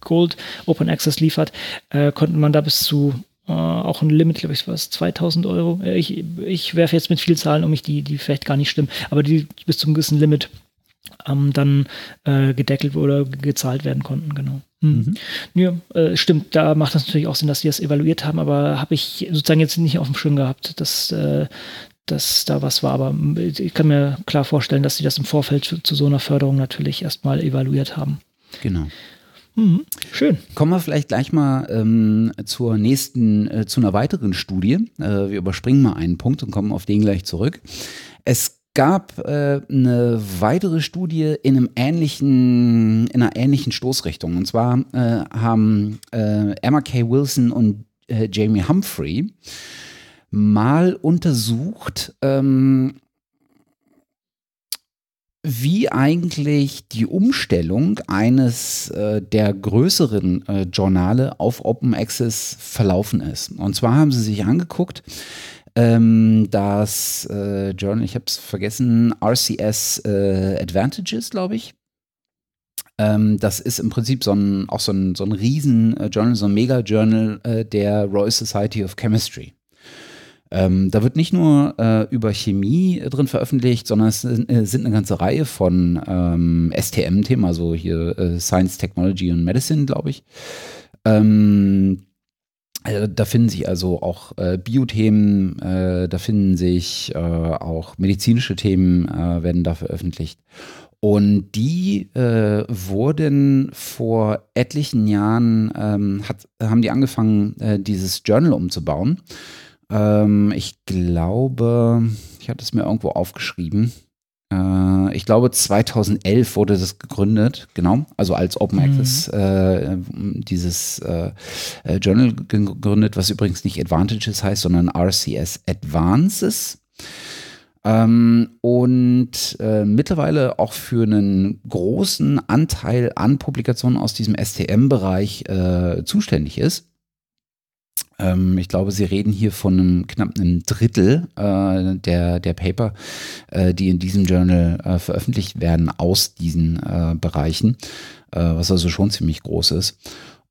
Gold Open Access liefert, äh, konnte man da bis zu äh, auch ein Limit, glaube ich, was 2000 Euro. Äh, ich, ich werfe jetzt mit viel Zahlen um mich, die, die vielleicht gar nicht stimmen, aber die bis zum gewissen Limit ähm, dann äh, gedeckelt oder gezahlt werden konnten, genau. Hm. Mhm. Ja, äh, stimmt, da macht das natürlich auch Sinn, dass sie das evaluiert haben, aber habe ich sozusagen jetzt nicht auf dem Schirm gehabt, dass, äh, dass da was war. Aber ich kann mir klar vorstellen, dass sie das im Vorfeld zu, zu so einer Förderung natürlich erstmal evaluiert haben. Genau. Mhm. Schön. Kommen wir vielleicht gleich mal ähm, zur nächsten, äh, zu einer weiteren Studie. Äh, wir überspringen mal einen Punkt und kommen auf den gleich zurück. Es gab äh, eine weitere Studie in einem ähnlichen, in einer ähnlichen Stoßrichtung. Und zwar äh, haben äh, Emma K. Wilson und äh, Jamie Humphrey mal untersucht, ähm, wie eigentlich die Umstellung eines äh, der größeren äh, Journale auf Open Access verlaufen ist. Und zwar haben sie sich angeguckt, ähm, das äh, Journal, ich habe es vergessen, RCS äh, Advantages, glaube ich. Ähm, das ist im Prinzip so ein, auch so ein, so ein Riesen-Journal, so ein Mega-Journal äh, der Royal Society of Chemistry. Ähm, da wird nicht nur äh, über Chemie äh, drin veröffentlicht, sondern es sind, äh, sind eine ganze Reihe von ähm, STM-Themen, also hier äh, Science, Technology und Medicine, glaube ich. Ähm, also da finden sich also auch äh, Biothemen, äh, da finden sich auch medizinische Themen, werden da veröffentlicht. Und die äh, wurden vor etlichen Jahren, ähm, hat, haben die angefangen, äh, dieses Journal umzubauen. Ähm, ich glaube, ich hatte es mir irgendwo aufgeschrieben. Äh, ich glaube, 2011 wurde das gegründet, genau, also als Open mhm. Access äh, dieses äh, äh, Journal gegründet, was übrigens nicht Advantages heißt, sondern RCS Advances. Ähm, und äh, mittlerweile auch für einen großen Anteil an Publikationen aus diesem STM-Bereich äh, zuständig ist. Ähm, ich glaube, Sie reden hier von einem knapp einem Drittel äh, der, der Paper, äh, die in diesem Journal äh, veröffentlicht werden aus diesen äh, Bereichen, äh, was also schon ziemlich groß ist.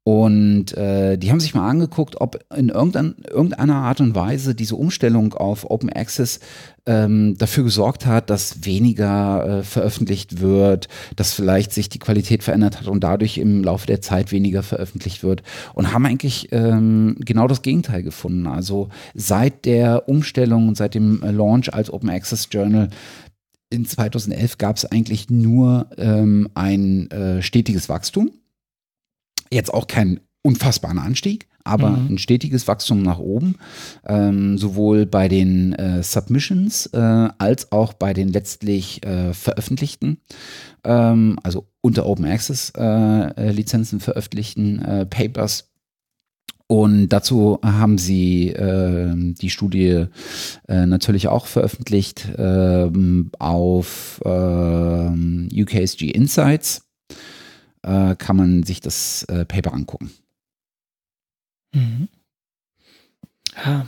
Und äh, die haben sich mal angeguckt, ob in irgendein, irgendeiner Art und Weise diese Umstellung auf Open Access ähm, dafür gesorgt hat, dass weniger äh, veröffentlicht wird, dass vielleicht sich die Qualität verändert hat und dadurch im Laufe der Zeit weniger veröffentlicht wird. Und haben eigentlich ähm, genau das Gegenteil gefunden. Also seit der Umstellung und seit dem Launch als Open Access Journal in 2011 gab es eigentlich nur ähm, ein äh, stetiges Wachstum Jetzt auch kein unfassbaren Anstieg, aber mhm. ein stetiges Wachstum nach oben, ähm, sowohl bei den äh, Submissions äh, als auch bei den letztlich äh, veröffentlichten, ähm, also unter Open Access äh, äh, Lizenzen veröffentlichten äh, Papers. Und dazu haben sie äh, die Studie natürlich auch veröffentlicht äh, auf äh, UKSG Insights äh, kann man sich das äh, Paper angucken. Mhm. Ja,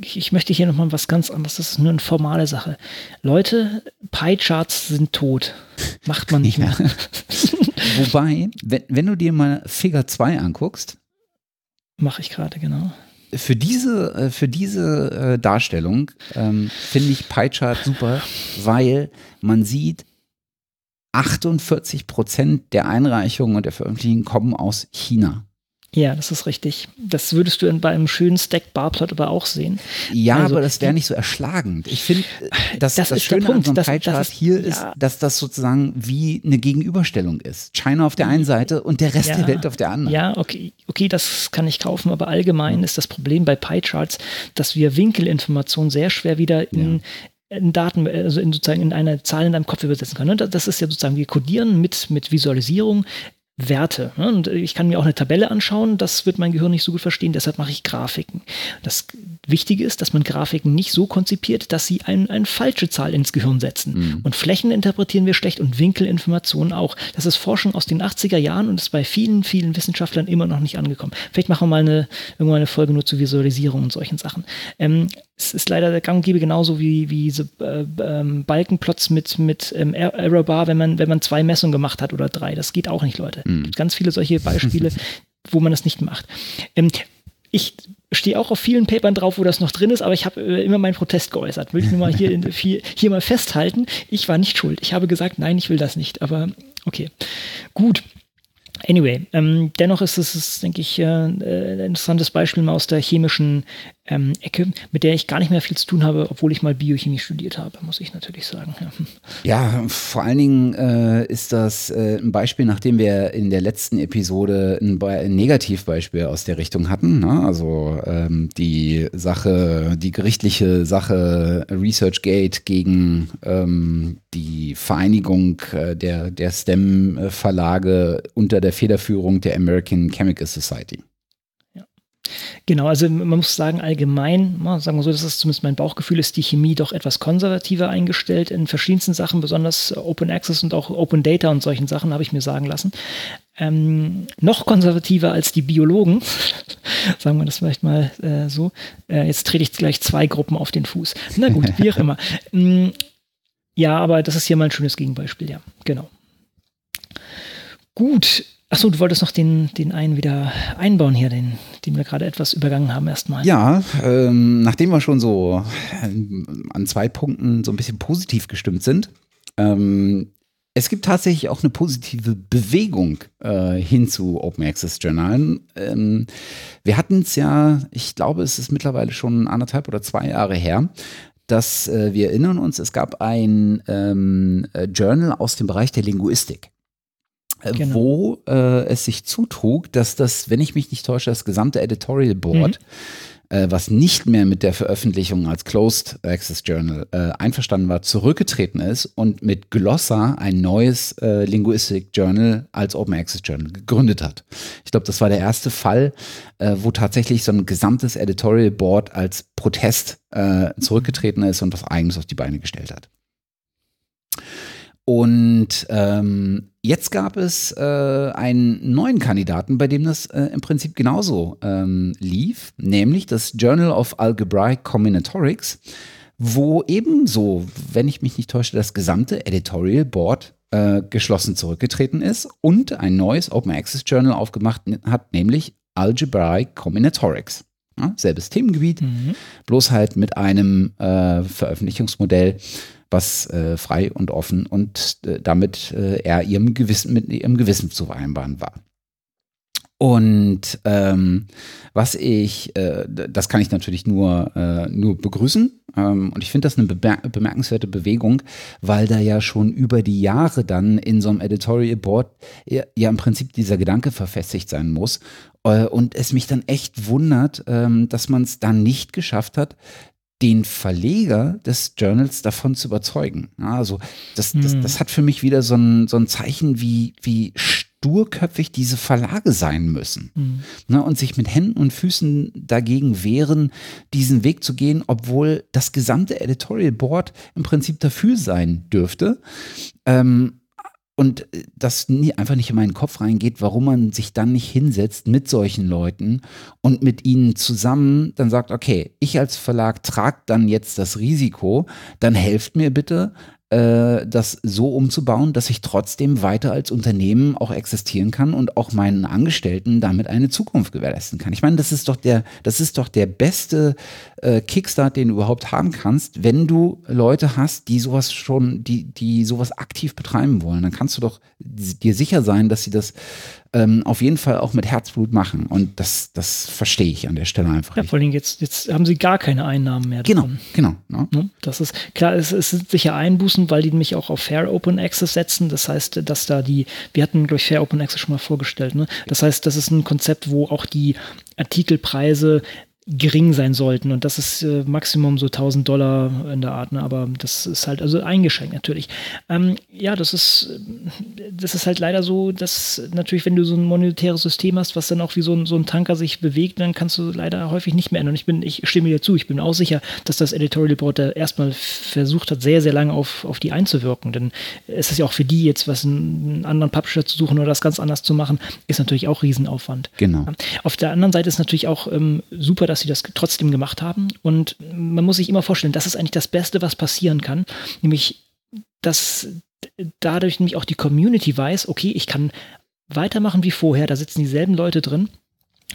ich, möchte hier nochmal was ganz anderes. Das ist nur eine formale Sache. Leute, Pie-Charts sind tot. Macht man nicht mehr. Wobei, wenn, wenn du dir mal Figure 2 anguckst. Mache ich gerade, genau für diese, äh, für diese äh, Darstellung ähm, finde ich PyChart super, weil man sieht, 48 Prozent der Einreichungen und der Veröffentlichungen kommen aus China. Ja, das ist richtig. Das würdest du bei einem schönen Stack Barplot aber auch sehen. Ja, also, aber das wäre nicht so erschlagend. Ich finde, äh, das, das, das Schöne Punkt. an so einem das, das ist, hier ja. ist, dass das sozusagen wie eine Gegenüberstellung ist. China auf der einen Seite und der Rest ja, der Welt auf der anderen. Ja, okay, okay, das kann ich kaufen, aber allgemein mhm. ist das Problem bei Pie-Charts, dass wir Winkelinformationen sehr schwer wieder in, in Daten, also in sozusagen in eine Zahl in deinem Kopf übersetzen können. Das ist ja sozusagen, wir codieren mit, mit Visualisierung Werte. Ne? Und ich kann mir auch eine Tabelle anschauen, das wird mein Gehirn nicht so gut verstehen, deshalb mache ich Grafiken. Das Wichtige ist, dass man Grafiken nicht so konzipiert, dass sie ein, eine falsche Zahl ins Gehirn setzen. Mhm. Und Flächen interpretieren wir schlecht und Winkelinformationen auch. Das ist Forschung aus den 80er Jahren und ist bei vielen, vielen Wissenschaftlern immer noch nicht angekommen. Vielleicht machen wir mal eine, irgendwann eine Folge nur zur Visualisierung und solchen Sachen. Ähm, es ist leider der Gang und Gäbe genauso wie, wie so, äh, ähm, Balkenplots mit, mit ähm, Errorbar, wenn man, wenn man zwei Messungen gemacht hat oder drei. Das geht auch nicht, Leute. Mhm. Ganz viele solche Beispiele, wo man das nicht macht. Ähm, ich stehe auch auf vielen Papern drauf, wo das noch drin ist, aber ich habe äh, immer meinen Protest geäußert. Will ich nur mal hier, in, hier, hier mal festhalten. Ich war nicht schuld. Ich habe gesagt, nein, ich will das nicht. Aber okay. Gut. Anyway, ähm, dennoch ist es, denke ich, äh, ein interessantes Beispiel mal aus der chemischen ähm, Ecke, mit der ich gar nicht mehr viel zu tun habe, obwohl ich mal Biochemie studiert habe, muss ich natürlich sagen. Ja, ja vor allen Dingen äh, ist das äh, ein Beispiel, nachdem wir in der letzten Episode ein, ein Negativbeispiel aus der Richtung hatten. Ne? Also ähm, die Sache, die gerichtliche Sache ResearchGate gegen ähm, die Vereinigung äh, der, der STEM-Verlage unter der Federführung der American Chemical Society. Genau, also man muss sagen, allgemein, sagen wir so, das ist zumindest mein Bauchgefühl, ist die Chemie doch etwas konservativer eingestellt in verschiedensten Sachen, besonders Open Access und auch Open Data und solchen Sachen, habe ich mir sagen lassen. Ähm, noch konservativer als die Biologen, sagen wir das vielleicht mal äh, so. Äh, jetzt trete ich gleich zwei Gruppen auf den Fuß. Na gut, wie auch immer. Ähm, ja, aber das ist hier mal ein schönes Gegenbeispiel, ja, genau. Gut, Achso, du wolltest noch den, den einen wieder einbauen hier, den, den wir gerade etwas übergangen haben erstmal. Ja, ähm, nachdem wir schon so äh, an zwei Punkten so ein bisschen positiv gestimmt sind, ähm, es gibt tatsächlich auch eine positive Bewegung äh, hin zu Open Access Journalen. Ähm, wir hatten es ja, ich glaube, es ist mittlerweile schon anderthalb oder zwei Jahre her, dass äh, wir erinnern uns, es gab ein ähm, äh, Journal aus dem Bereich der Linguistik. Äh, genau. wo äh, es sich zutrug, dass das, wenn ich mich nicht täusche, das gesamte Editorial Board, mhm. äh, was nicht mehr mit der Veröffentlichung als Closed Access Journal äh, einverstanden war, zurückgetreten ist und mit Glossa ein neues äh, Linguistic Journal als Open Access Journal gegründet hat. Ich glaube, das war der erste Fall, äh, wo tatsächlich so ein gesamtes Editorial Board als Protest zurückgetreten ist und was Eigenes auf die Beine gestellt hat. Und ähm, jetzt gab es äh, einen neuen Kandidaten, bei dem das äh, im Prinzip genauso ähm, lief, nämlich das Journal of Algebraic Combinatorics, wo ebenso, wenn ich mich nicht täusche, das gesamte Editorial Board äh, geschlossen zurückgetreten ist und ein neues Open Access Journal aufgemacht hat, nämlich Algebraic Combinatorics. Ja, selbes Themengebiet, mhm. bloß halt mit einem äh, Veröffentlichungsmodell, was äh, frei und offen und äh, damit äh, er ihrem Gewissen, mit ihrem Gewissen zu vereinbaren war. Und ähm, was ich, äh, das kann ich natürlich nur, äh, nur begrüßen. Ähm, und ich finde das eine bemer bemerkenswerte Bewegung, weil da ja schon über die Jahre dann in so einem Editorial Board ja, ja im Prinzip dieser Gedanke verfestigt sein muss. Äh, und es mich dann echt wundert, ähm, dass man es dann nicht geschafft hat, den Verleger des Journals davon zu überzeugen. also das, das, hm. das hat für mich wieder so ein, so ein Zeichen, wie, wie sturköpfig diese Verlage sein müssen. Mhm. Ne, und sich mit Händen und Füßen dagegen wehren, diesen Weg zu gehen, obwohl das gesamte Editorial Board im Prinzip dafür sein dürfte. Ähm, und äh, das nie, einfach nicht in meinen Kopf reingeht, warum man sich dann nicht hinsetzt mit solchen Leuten und mit ihnen zusammen dann sagt, okay, ich als Verlag trage dann jetzt das Risiko, dann helft mir bitte, das so umzubauen, dass ich trotzdem weiter als Unternehmen auch existieren kann und auch meinen Angestellten damit eine Zukunft gewährleisten kann. Ich meine, das ist doch der, das ist doch der beste äh, Kickstart, den du überhaupt haben kannst, wenn du Leute hast, die sowas schon, die, die sowas aktiv betreiben wollen. Dann kannst du doch dir sicher sein, dass sie das ähm, auf jeden Fall auch mit Herzblut machen. Und das, das verstehe ich an der Stelle einfach. Ja, nicht. vor allem jetzt, jetzt haben sie gar keine Einnahmen mehr. Genau, davon. genau. Ne? ne? Das ist klar, es, es sind sicher Einbußen, weil die mich auch auf Fair Open Access setzen. Das heißt, dass da die, wir hatten, glaube ich, Fair Open Access schon mal vorgestellt. Ne? Das heißt, das ist ein Konzept, wo auch die Artikelpreise gering sein sollten. Und das ist äh, Maximum so 1000 Dollar in der Art, ne? aber das ist halt also eingeschränkt natürlich. Ähm, ja, das ist, das ist halt leider so, dass natürlich, wenn du so ein monetäres System hast, was dann auch wie so ein, so ein Tanker sich bewegt, dann kannst du leider häufig nicht mehr ändern. Ich bin, ich stimme dir zu, ich bin auch sicher, dass das Editorial Reporter erstmal versucht hat, sehr, sehr lange auf, auf die einzuwirken. Denn es ist ja auch für die jetzt, was einen anderen Publisher zu suchen oder das ganz anders zu machen, ist natürlich auch Riesenaufwand. Genau. Auf der anderen Seite ist natürlich auch ähm, super, dass sie das trotzdem gemacht haben. Und man muss sich immer vorstellen, das ist eigentlich das Beste, was passieren kann. Nämlich, dass dadurch nämlich auch die Community weiß, okay, ich kann weitermachen wie vorher, da sitzen dieselben Leute drin.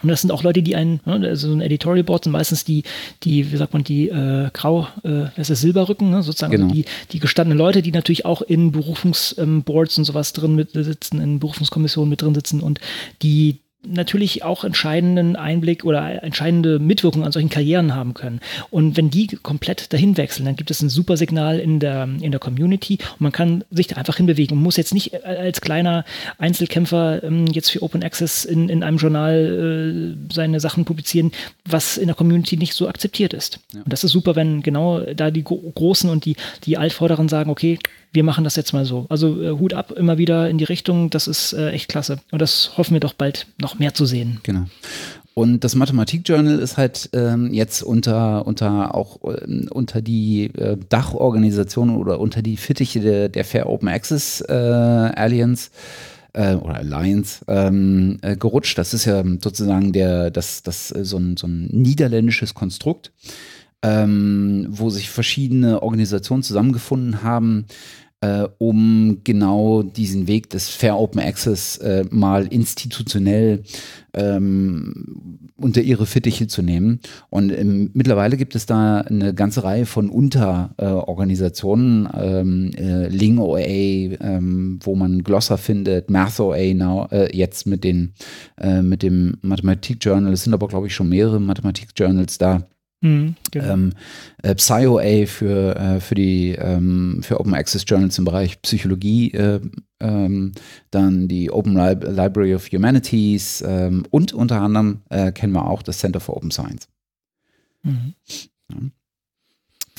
Und das sind auch Leute, die einen, ne, also ein Editorial Board sind meistens die, die, wie sagt man, die äh, grau, äh, das ist Silberrücken, ne, sozusagen, genau. die, die gestandenen Leute, die natürlich auch in Berufungsboards ähm, und sowas drin mit sitzen, in Berufungskommissionen mit drin sitzen und die natürlich auch entscheidenden Einblick oder entscheidende Mitwirkung an solchen Karrieren haben können. Und wenn die komplett dahin wechseln, dann gibt es ein super Signal in der, in der Community und man kann sich da einfach hinbewegen und muss jetzt nicht als kleiner Einzelkämpfer ähm, jetzt für Open Access in, in einem Journal äh, seine Sachen publizieren, was in der Community nicht so akzeptiert ist. Ja. Und das ist super, wenn genau da die Großen und die, die Altvorderen sagen, okay, wir machen das jetzt mal so. Also äh, Hut ab immer wieder in die Richtung, das ist äh, echt klasse. Und das hoffen wir doch bald noch mehr zu sehen. Genau. Und das Mathematikjournal ist halt ähm, jetzt unter, unter auch äh, unter die äh, Dachorganisation oder unter die Fittiche der, der Fair Open Access äh, Alliance äh, oder Alliance ähm, äh, gerutscht. Das ist ja sozusagen der, das, das, äh, so, ein, so ein niederländisches Konstrukt, ähm, wo sich verschiedene Organisationen zusammengefunden haben, äh, um genau diesen Weg des Fair Open Access äh, mal institutionell ähm, unter ihre Fittiche zu nehmen. Und ähm, mittlerweile gibt es da eine ganze Reihe von Unterorganisationen, äh, ähm, äh, Ling OA, ähm, wo man Glosser findet, Math OA now, äh, jetzt mit, den, äh, mit dem Mathematik-Journal. Es sind aber, glaube ich, schon mehrere Mathematik-Journals da Mhm, genau. ähm, äh, PsyOA für, äh, für die ähm, für Open Access Journals im Bereich Psychologie, äh, ähm, dann die Open Lib Library of Humanities ähm, und unter anderem äh, kennen wir auch das Center for Open Science. Mhm. Ja.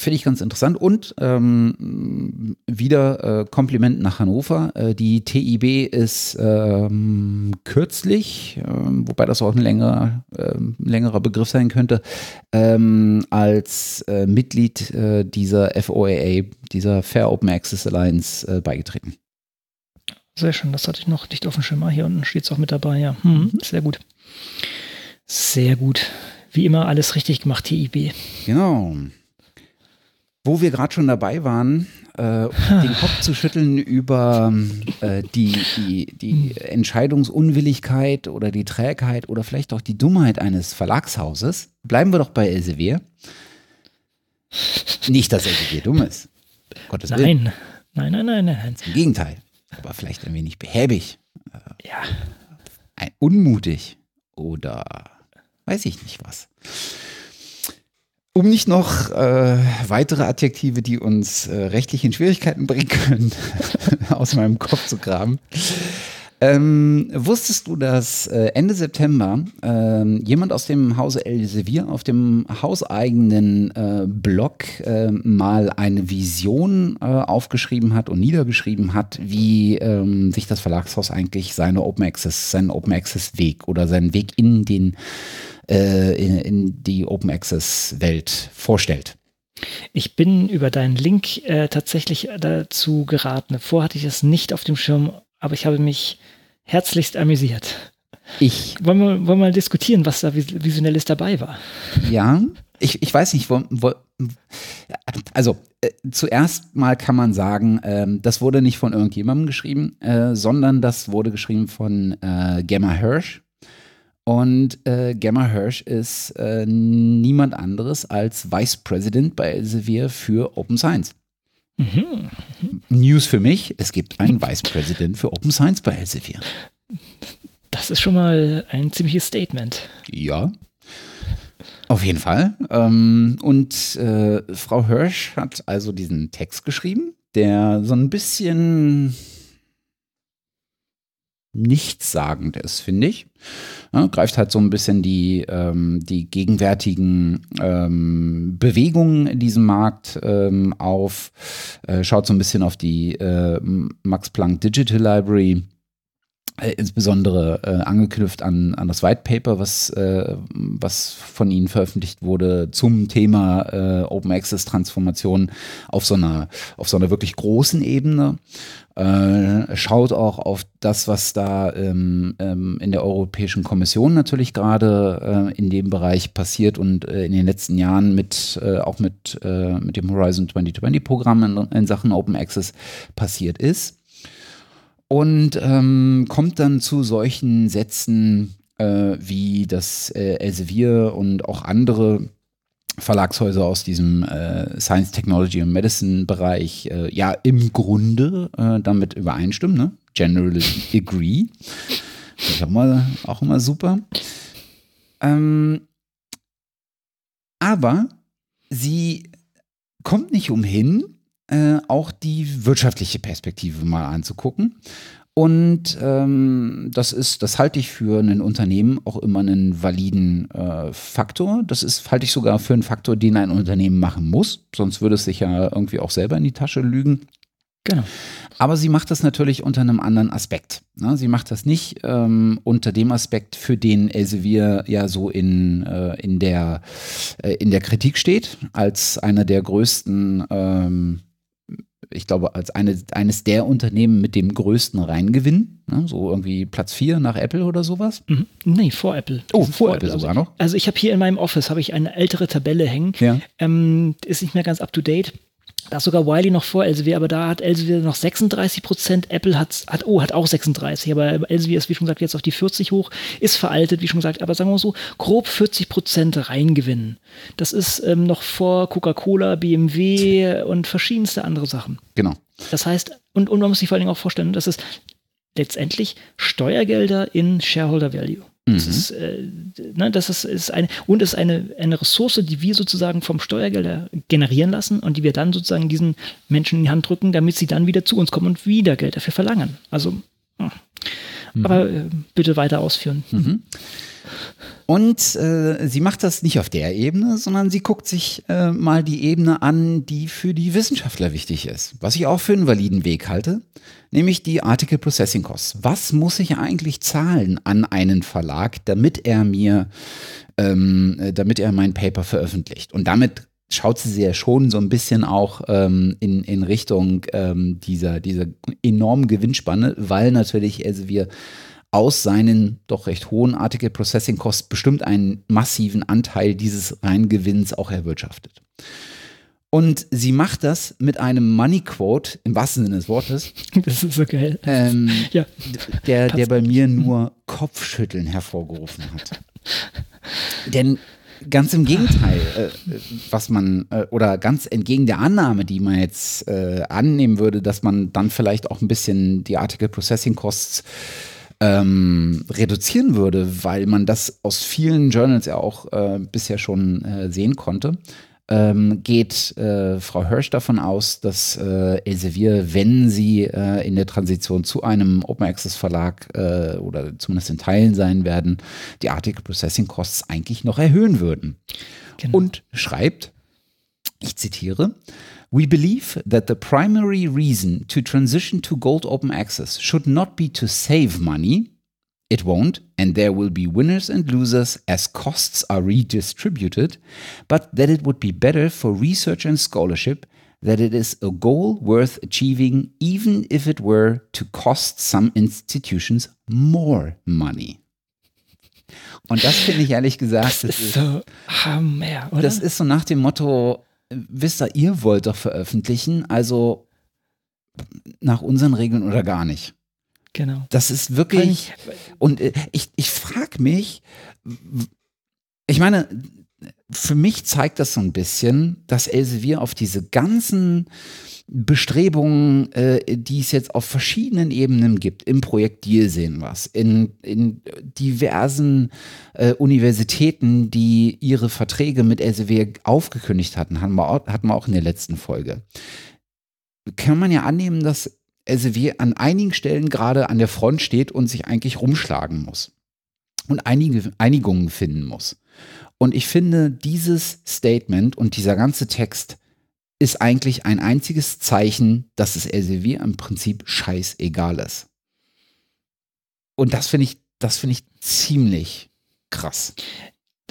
Finde ich ganz interessant. Und ähm, wieder äh, Kompliment nach Hannover. Äh, die TIB ist ähm, kürzlich, äh, wobei das auch ein länger, ähm, längerer Begriff sein könnte, ähm, als äh, Mitglied äh, dieser FOAA, dieser Fair Open Access Alliance, äh, beigetreten. Sehr schön, das hatte ich noch nicht auf dem Schimmer. Hier unten steht es auch mit dabei, ja. Hm, sehr gut. Sehr gut. Wie immer alles richtig gemacht, TIB. Genau. Wo wir gerade schon dabei waren, äh, den Kopf zu schütteln über äh, die, die, die Entscheidungsunwilligkeit oder die Trägheit oder vielleicht auch die Dummheit eines Verlagshauses, bleiben wir doch bei Elsevier. Nicht, dass Elsevier dumm ist. Gottes nein. Willen. Nein, nein, nein, nein. Im Gegenteil. Aber vielleicht ein wenig behäbig. Äh, ja. Ein unmutig oder weiß ich nicht was. Um nicht noch äh, weitere Adjektive, die uns äh, rechtlich in Schwierigkeiten bringen können, aus meinem Kopf zu graben. Ähm, wusstest du, dass äh, Ende September ähm, jemand aus dem Hause Elsevier auf dem hauseigenen äh, Blog äh, mal eine Vision äh, aufgeschrieben hat und niedergeschrieben hat, wie ähm, sich das Verlagshaus eigentlich seine Open Access, seinen Open Access Weg oder seinen Weg in den äh, in, in, die Open Access Welt vorstellt. Ich bin über deinen Link äh, tatsächlich dazu geraten. Vorher hatte ich es nicht auf dem Schirm, aber ich habe mich herzlichst amüsiert. Ich. Wollen wir, wollen wir mal diskutieren, was da visionelles dabei war? Ja, ich, ich weiß nicht, wo, wo, also äh, zuerst mal kann man sagen, äh, das wurde nicht von irgendjemandem geschrieben, äh, sondern das wurde geschrieben von äh, Gemma Hirsch. Und äh, Gemma Hirsch ist äh, niemand anderes als Vice President bei Elsevier für Open Science. Mhm. News für mich, es gibt einen Vice President für Open Science bei Elsevier. Das ist schon mal ein ziemliches Statement. Ja, auf jeden Fall. Ähm, und äh, Frau Hirsch hat also diesen Text geschrieben, der so ein bisschen nichtssagend ist, finde ich. Ja, greift halt so ein bisschen die, ähm, die gegenwärtigen ähm, Bewegungen in diesem Markt ähm, auf, äh, schaut so ein bisschen auf die äh, Max Planck Digital Library insbesondere äh, angeknüpft an, an das White Paper, was, äh, was von Ihnen veröffentlicht wurde zum Thema äh, Open Access Transformation auf so einer, auf so einer wirklich großen Ebene. Äh, schaut auch auf das, was da ähm, ähm, in der Europäischen Kommission natürlich gerade äh, in dem Bereich passiert und in den letzten Jahren mit auch mit, mit dem Horizon 2020 Programm in, in Sachen Open Access passiert ist und ähm, kommt dann zu solchen Sätzen äh, wie das äh, Elsevier und auch andere Verlagshäuser aus diesem äh, Science, Technology und Medicine Bereich äh, ja im Grunde äh, damit übereinstimmen, ne? generally agree. natürlich auch immer, auch immer super. Ähm, aber sie kommt nicht umhin, äh, auch die wirtschaftliche Perspektive mal anzugucken. Und ähm, das ist, das halte ich für ein Unternehmen auch immer einen validen äh, Faktor. Das ist, halte ich sogar für einen Faktor, den ein Unternehmen machen muss. Sonst würde es sich ja irgendwie auch selber in die Tasche lügen. Genau. Aber sie macht das natürlich unter einem anderen Aspekt. Ne? Sie macht das nicht ähm, unter dem Aspekt, für den Elsevier ja so in, äh, in, der, äh, in der Kritik steht, als einer der größten ähm, ich glaube, als eine, eines der Unternehmen mit dem größten Reingewinn. Ne? So irgendwie Platz 4 nach Apple oder sowas. Mhm. Nee, vor Apple. Oh, vor, vor Apple, Apple sogar also, noch. Also ich habe hier in meinem Office habe ich eine ältere Tabelle hängen. Ja. Ähm, ist nicht mehr ganz up to date. Da ist sogar Wiley noch vor Elsevier, aber da hat Elsevier noch 36 Prozent. Apple hat, hat, oh, hat auch 36, aber Elsevier ist, wie schon gesagt, jetzt auf die 40 hoch, ist veraltet, wie schon gesagt, aber sagen wir mal so, grob 40 Prozent Reingewinnen. Das ist ähm, noch vor Coca-Cola, BMW und verschiedenste andere Sachen. Genau. Das heißt, und, und man muss sich vor allen Dingen auch vorstellen, dass es letztendlich Steuergelder in Shareholder Value. Das, mhm. ist, äh, ne, das ist, ist eine, und ist eine, eine Ressource, die wir sozusagen vom Steuergelder generieren lassen und die wir dann sozusagen diesen Menschen in die Hand drücken, damit sie dann wieder zu uns kommen und wieder Geld dafür verlangen. Also, mhm. aber äh, bitte weiter ausführen. Mhm. Und äh, sie macht das nicht auf der Ebene, sondern sie guckt sich äh, mal die Ebene an, die für die Wissenschaftler wichtig ist. Was ich auch für einen validen Weg halte, nämlich die Article Processing Costs. Was muss ich eigentlich zahlen an einen Verlag, damit er mir, ähm, äh, damit er mein Paper veröffentlicht? Und damit schaut sie ja schon so ein bisschen auch ähm, in, in Richtung ähm, dieser, dieser enormen Gewinnspanne, weil natürlich also wir aus seinen doch recht hohen Article Processing Costs bestimmt einen massiven Anteil dieses Reingewinns auch erwirtschaftet. Und sie macht das mit einem Money Quote im wahrsten Sinne des Wortes. Das ist so geil. Ähm, ja. Der, der bei mir nur Kopfschütteln hervorgerufen hat. Denn ganz im Gegenteil, äh, was man, äh, oder ganz entgegen der Annahme, die man jetzt äh, annehmen würde, dass man dann vielleicht auch ein bisschen die Article Processing Costs ähm, reduzieren würde, weil man das aus vielen Journals ja auch äh, bisher schon äh, sehen konnte, ähm, geht äh, Frau Hirsch davon aus, dass äh, Elsevier, wenn sie äh, in der Transition zu einem Open Access Verlag äh, oder zumindest in Teilen sein werden, die Article Processing Costs eigentlich noch erhöhen würden. Genau. Und schreibt, ich zitiere, We believe that the primary reason to transition to Gold Open Access should not be to save money. It won't, and there will be winners and losers as costs are redistributed, but that it would be better for research and scholarship that it is a goal worth achieving, even if it were to cost some institutions more money. Und das finde ich ehrlich gesagt, das, das ist so Hammer, oder? Das ist so nach dem Motto, wisst ihr, ihr wollt doch veröffentlichen, also nach unseren Regeln oder gar nicht. Genau. Das ist wirklich. Und äh, ich, ich frage mich, ich meine, für mich zeigt das so ein bisschen, dass Elsevier auf diese ganzen Bestrebungen, äh, die es jetzt auf verschiedenen Ebenen gibt. Im Projekt Deal sehen was, in, in diversen äh, Universitäten, die ihre Verträge mit Elsevier aufgekündigt hatten, hatten wir, auch, hatten wir auch in der letzten Folge. Kann man ja annehmen, dass Elsevier an einigen Stellen gerade an der Front steht und sich eigentlich rumschlagen muss und einige Einigungen finden muss. Und ich finde, dieses Statement und dieser ganze Text ist eigentlich ein einziges Zeichen, dass es Elsevier im Prinzip scheißegal ist. Und das finde ich, das finde ich ziemlich krass.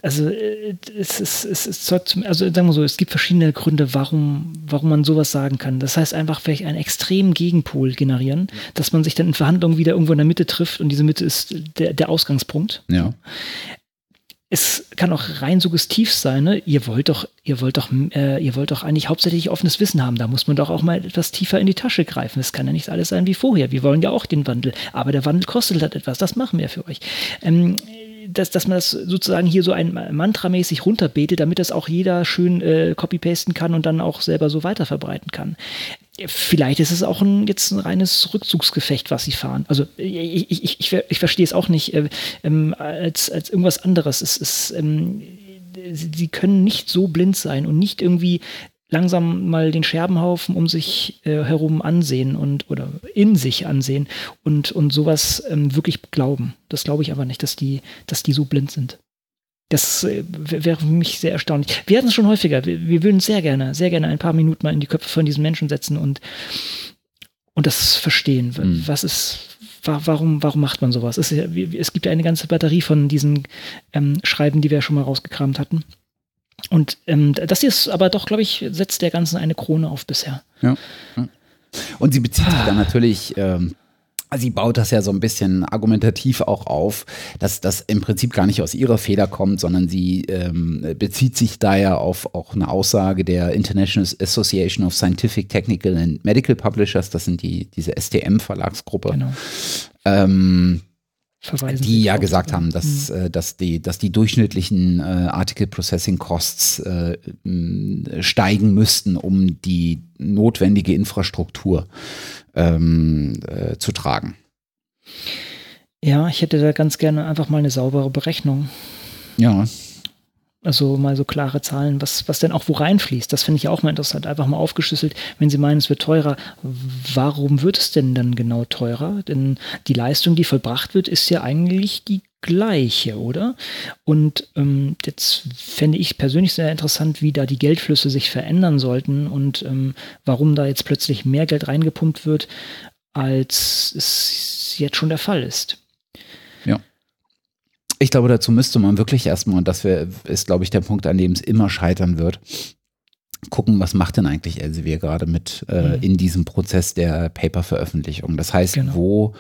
Also äh, es ist, es ist also sagen wir so, es gibt verschiedene Gründe, warum, warum man sowas sagen kann. Das heißt einfach vielleicht einen extremen Gegenpol generieren, dass man sich dann in Verhandlungen wieder irgendwo in der Mitte trifft und diese Mitte ist der, der Ausgangspunkt. Ja es kann auch rein suggestiv sein, ne? Ihr wollt doch, ihr wollt doch, äh, ihr wollt doch eigentlich hauptsächlich offenes Wissen haben. Da muss man doch auch mal etwas tiefer in die Tasche greifen. Es kann ja nicht alles sein wie vorher. Wir wollen ja auch den Wandel, aber der Wandel kostet halt etwas. Das machen wir für euch. Ähm, dass, dass man das sozusagen hier so ein Mantramäßig runterbetet, damit das auch jeder schön äh, copy-pasten kann und dann auch selber so weiter verbreiten kann. Vielleicht ist es auch ein, jetzt ein reines Rückzugsgefecht, was sie fahren. Also ich, ich, ich, ich verstehe es auch nicht äh, ähm, als, als irgendwas anderes. Es ist, ähm, sie können nicht so blind sein und nicht irgendwie langsam mal den Scherbenhaufen um sich äh, herum ansehen und oder in sich ansehen und, und sowas ähm, wirklich glauben. Das glaube ich aber nicht, dass die, dass die so blind sind. Das äh, wäre für mich sehr erstaunlich. Wir hatten es schon häufiger. Wir, wir, würden sehr gerne, sehr gerne ein paar Minuten mal in die Köpfe von diesen Menschen setzen und, und das verstehen. Mhm. Was ist, warum, warum macht man sowas? Es, es gibt ja eine ganze Batterie von diesen ähm, Schreiben, die wir schon mal rausgekramt hatten. Und ähm, das ist aber doch, glaube ich, setzt der Ganzen eine Krone auf bisher. Ja. Und sie bezieht sich dann natürlich ähm, Sie baut das ja so ein bisschen argumentativ auch auf, dass das im Prinzip gar nicht aus ihrer Feder kommt, sondern sie ähm, bezieht sich da ja auf auch eine Aussage der International Association of Scientific, Technical and Medical Publishers, das sind die, diese STM-Verlagsgruppe. Genau. Ähm, Verweisen die ja gesagt haben, dass, mhm. äh, dass, die, dass die durchschnittlichen äh, Article Processing Costs äh, steigen müssten, um die notwendige Infrastruktur ähm, äh, zu tragen. Ja, ich hätte da ganz gerne einfach mal eine saubere Berechnung. Ja. Also mal so klare Zahlen, was, was denn auch wo reinfließt. Das finde ich auch mal interessant. Einfach mal aufgeschlüsselt, wenn Sie meinen, es wird teurer, warum wird es denn dann genau teurer? Denn die Leistung, die vollbracht wird, ist ja eigentlich die gleiche, oder? Und ähm, jetzt fände ich persönlich sehr interessant, wie da die Geldflüsse sich verändern sollten und ähm, warum da jetzt plötzlich mehr Geld reingepumpt wird, als es jetzt schon der Fall ist. Ich glaube, dazu müsste man wirklich erstmal, und das wär, ist, glaube ich, der Punkt, an dem es immer scheitern wird, gucken, was macht denn eigentlich Elsevier gerade mit äh, mhm. in diesem Prozess der Paper-Veröffentlichung. Das heißt, genau. wo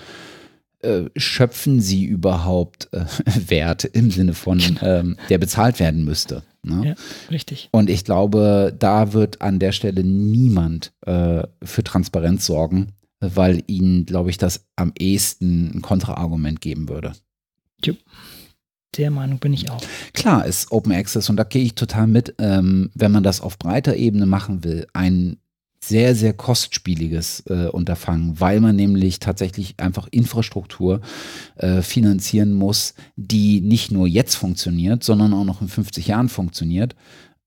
äh, schöpfen sie überhaupt äh, Wert im Sinne von, genau. ähm, der bezahlt werden müsste. Ne? Ja, richtig. Und ich glaube, da wird an der Stelle niemand äh, für Transparenz sorgen, weil ihnen, glaube ich, das am ehesten ein Kontraargument geben würde. Jupp. Der Meinung bin ich auch. Klar ist Open Access und da gehe ich total mit, ähm, wenn man das auf breiter Ebene machen will, ein sehr, sehr kostspieliges äh, Unterfangen, weil man nämlich tatsächlich einfach Infrastruktur äh, finanzieren muss, die nicht nur jetzt funktioniert, sondern auch noch in 50 Jahren funktioniert.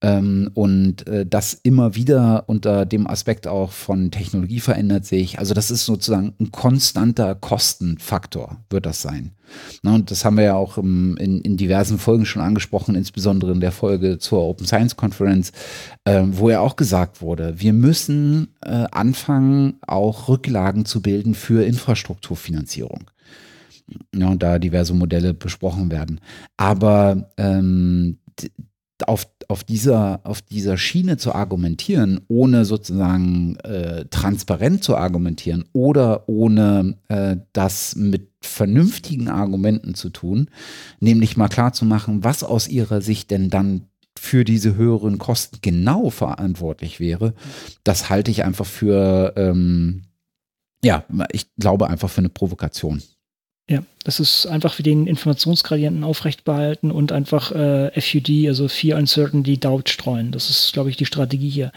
Ähm, und äh, das immer wieder unter dem Aspekt auch von Technologie verändert sich. Also das ist sozusagen ein konstanter Kostenfaktor, wird das sein. Na, und das haben wir ja auch im, in, in, diversen Folgen schon angesprochen, insbesondere in der Folge zur Open Science Conference, äh, wo ja auch gesagt wurde, wir müssen äh, anfangen, auch Rücklagen zu bilden für Infrastrukturfinanzierung. Ja, und da diverse Modelle besprochen werden. Aber ähm, auf, auf, dieser, auf dieser Schiene zu argumentieren, ohne sozusagen äh, transparent zu argumentieren oder ohne äh, das mit vernünftigen Argumenten zu tun, nämlich mal klar zu machen, was aus ihrer Sicht denn dann für diese höheren Kosten genau verantwortlich wäre, das halte ich einfach für, ähm, ja, ich glaube einfach für eine Provokation. Ja, das ist einfach für den Informationsgradienten aufrecht behalten und einfach äh, FUD, also Fear Uncertainty, Doubt streuen. Das ist, glaube ich, die Strategie hier.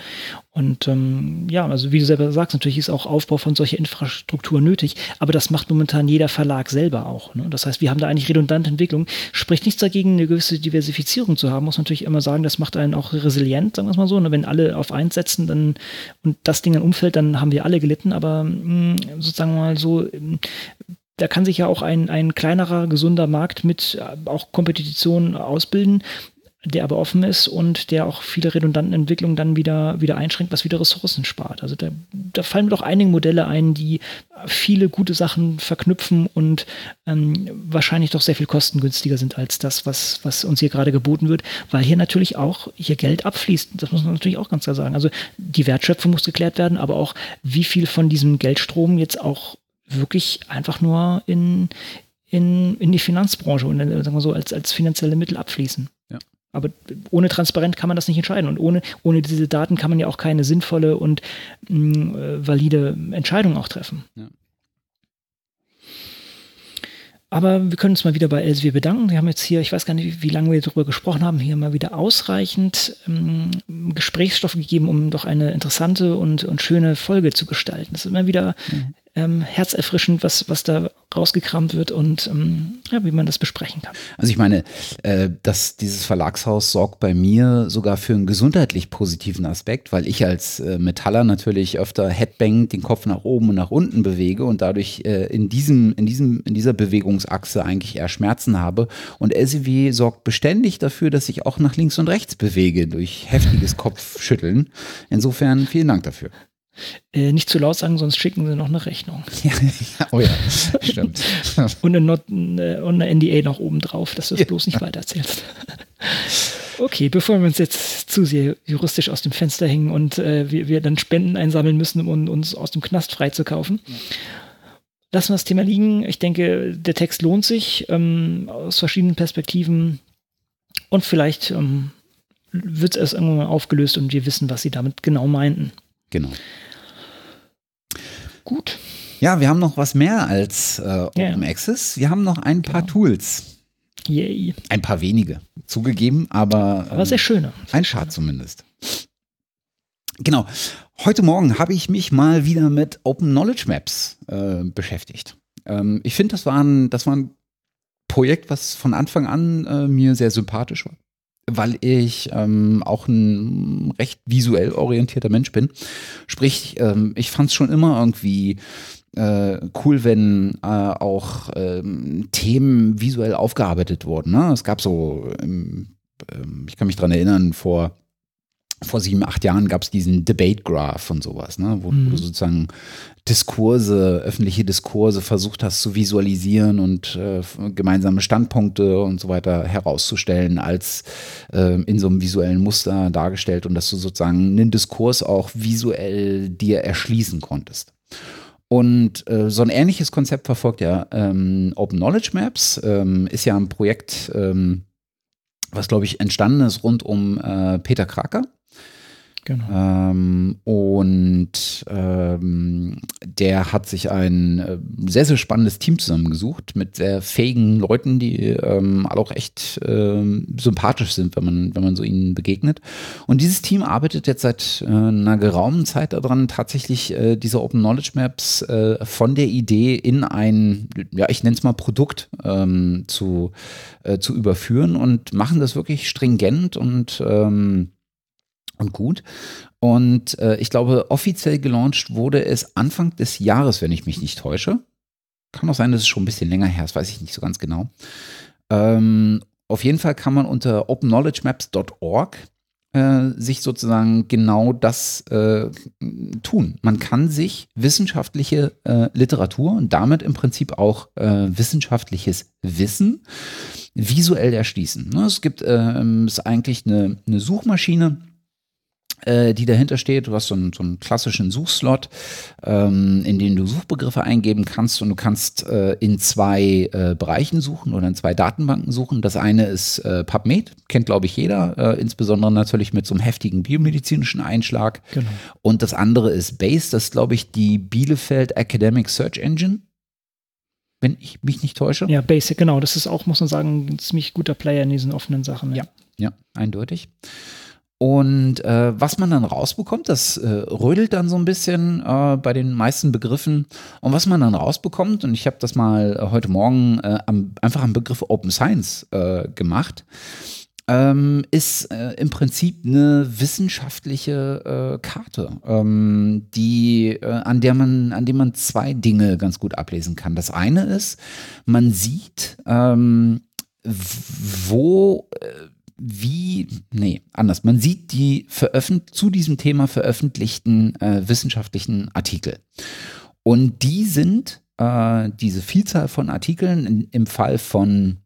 Und ähm, ja, also wie du selber sagst, natürlich ist auch Aufbau von solcher Infrastruktur nötig, aber das macht momentan jeder Verlag selber auch. Ne? Das heißt, wir haben da eigentlich redundante Entwicklung. Spricht nichts dagegen, eine gewisse Diversifizierung zu haben, muss man natürlich immer sagen, das macht einen auch resilient, sagen wir es mal so. Ne? Wenn alle auf eins setzen dann, und das Ding dann umfällt, dann haben wir alle gelitten, aber mh, sozusagen mal so da kann sich ja auch ein, ein kleinerer, gesunder Markt mit äh, auch Kompetition ausbilden, der aber offen ist und der auch viele redundanten Entwicklungen dann wieder, wieder einschränkt, was wieder Ressourcen spart. Also da, da fallen mir doch einige Modelle ein, die viele gute Sachen verknüpfen und ähm, wahrscheinlich doch sehr viel kostengünstiger sind als das, was, was uns hier gerade geboten wird, weil hier natürlich auch hier Geld abfließt. Das muss man natürlich auch ganz klar sagen. Also die Wertschöpfung muss geklärt werden, aber auch wie viel von diesem Geldstrom jetzt auch wirklich einfach nur in, in, in die Finanzbranche und sagen wir so als, als finanzielle Mittel abfließen. Ja. Aber ohne Transparenz kann man das nicht entscheiden. Und ohne, ohne diese Daten kann man ja auch keine sinnvolle und mh, mm, äh, valide Entscheidung auch treffen. Ja. Aber wir können uns mal wieder bei Elsevier bedanken. Wir haben jetzt hier, ich weiß gar nicht, wie lange wir darüber gesprochen haben, hier mal wieder ausreichend ähm, Gesprächsstoff gegeben, um doch eine interessante und, und schöne Folge zu gestalten. Das ist immer wieder mhm ähm, herzerfrischend, was, was da rausgekramt wird und ähm, ja, wie man das besprechen kann. Also ich meine, äh, dass dieses Verlagshaus sorgt bei mir sogar für einen gesundheitlich positiven Aspekt, weil ich als äh, Metaller natürlich öfter Headbang den Kopf nach oben und nach unten bewege und dadurch äh, in, diesem, in, diesem, in dieser Bewegungsachse eigentlich eher Schmerzen habe. Und LCW sorgt beständig dafür, dass ich auch nach links und rechts bewege durch heftiges Kopfschütteln. Insofern vielen Dank dafür. Äh, nicht zu laut sagen, sonst schicken sie noch eine Rechnung. Oh ja, stimmt. und, eine Not, eine, und eine NDA noch oben drauf, dass du es ja. bloß nicht weitererzählst. okay, bevor wir uns jetzt zu sehr juristisch aus dem Fenster hängen und äh, wir, wir, dann Spenden einsammeln müssen, um uns aus dem Knast freizukaufen. Ja. Lassen wir das Thema liegen. Ich denke, der Text lohnt sich ähm, aus verschiedenen Perspektiven und vielleicht ähm, wird es irgendwann mal aufgelöst und wir wissen, was sie damit genau meinten. Genau. Gut. Ja, wir haben noch was mehr als äh, Open yeah. Access. Wir haben noch ein paar genau. Tools. Yay. Ein paar wenige. Zugegeben, aber. Aber sehr schöne. Ein Schad zumindest. Genau. Heute Morgen habe ich mich mal wieder mit Open Knowledge Maps äh, beschäftigt. Ähm, ich finde, das, war ein, das war ein Projekt, was von Anfang an äh, mir sehr sympathisch war weil ich ähm, auch ein recht visuell orientierter Mensch bin. Sprich, ähm, ich fand es schon immer irgendwie äh, cool, wenn äh, auch ähm, Themen visuell aufgearbeitet wurden. Ne? Es gab so, ähm, ich kann mich dran erinnern, vor vor sieben, acht Jahren gab es diesen Debate Graph und sowas, ne, wo, mhm. du sozusagen Diskurse, öffentliche Diskurse versucht hast zu visualisieren und äh, gemeinsame Standpunkte und so weiter herauszustellen, als äh, in so einem visuellen Muster dargestellt und dass du sozusagen einen Diskurs auch visuell dir erschließen konntest. Und äh, so ein ähnliches Konzept verfolgt ja ähm, Open Knowledge Maps, ähm, ist ja ein Projekt, ähm, was glaube ich entstanden ist rund um äh, Peter Kraker. Genau. Ähm, und ähm, der hat sich ein äh, sehr, sehr spannendes Team zusammengesucht mit sehr fähigen Leuten, die ähm, alle auch echt ähm, sympathisch sind, wenn man, wenn man so ihnen begegnet. Und dieses Team arbeitet jetzt seit äh, einer geraumen Zeit daran, tatsächlich äh, diese Open Knowledge Maps äh, von der Idee in ein, ja, ich nenne es mal Produkt ähm, zu, äh, zu überführen und machen das wirklich stringent und ähm, und gut. Und äh, ich glaube, offiziell gelauncht wurde es Anfang des Jahres, wenn ich mich nicht täusche. Kann auch sein, dass es schon ein bisschen länger her ist, weiß ich nicht so ganz genau. Ähm, auf jeden Fall kann man unter openknowledgemaps.org äh, sich sozusagen genau das äh, tun. Man kann sich wissenschaftliche äh, Literatur und damit im Prinzip auch äh, wissenschaftliches Wissen visuell erschließen. Ne, es gibt ähm, ist eigentlich eine, eine Suchmaschine, die dahinter steht. Du hast so einen, so einen klassischen Suchslot, ähm, in den du Suchbegriffe eingeben kannst und du kannst äh, in zwei äh, Bereichen suchen oder in zwei Datenbanken suchen. Das eine ist äh, PubMed, kennt glaube ich jeder, äh, insbesondere natürlich mit so einem heftigen biomedizinischen Einschlag. Genau. Und das andere ist Base, das ist glaube ich die Bielefeld Academic Search Engine wenn ich mich nicht täusche. Ja, Basic, genau. Das ist auch, muss man sagen, ein ziemlich guter Player in diesen offenen Sachen. Ja, ja, ja eindeutig. Und äh, was man dann rausbekommt, das äh, rödelt dann so ein bisschen äh, bei den meisten Begriffen. Und was man dann rausbekommt, und ich habe das mal äh, heute Morgen äh, am, einfach am Begriff Open Science äh, gemacht, ähm, ist im Prinzip eine wissenschaftliche Karte, ähm, die, an der man, an dem man zwei Dinge ganz gut ablesen kann. Das eine ist, man sieht, ähm, wo wie, nee, anders. Man sieht die zu diesem Thema veröffentlichten äh, wissenschaftlichen Artikel. Und die sind, äh, diese Vielzahl von Artikeln, in, im Fall von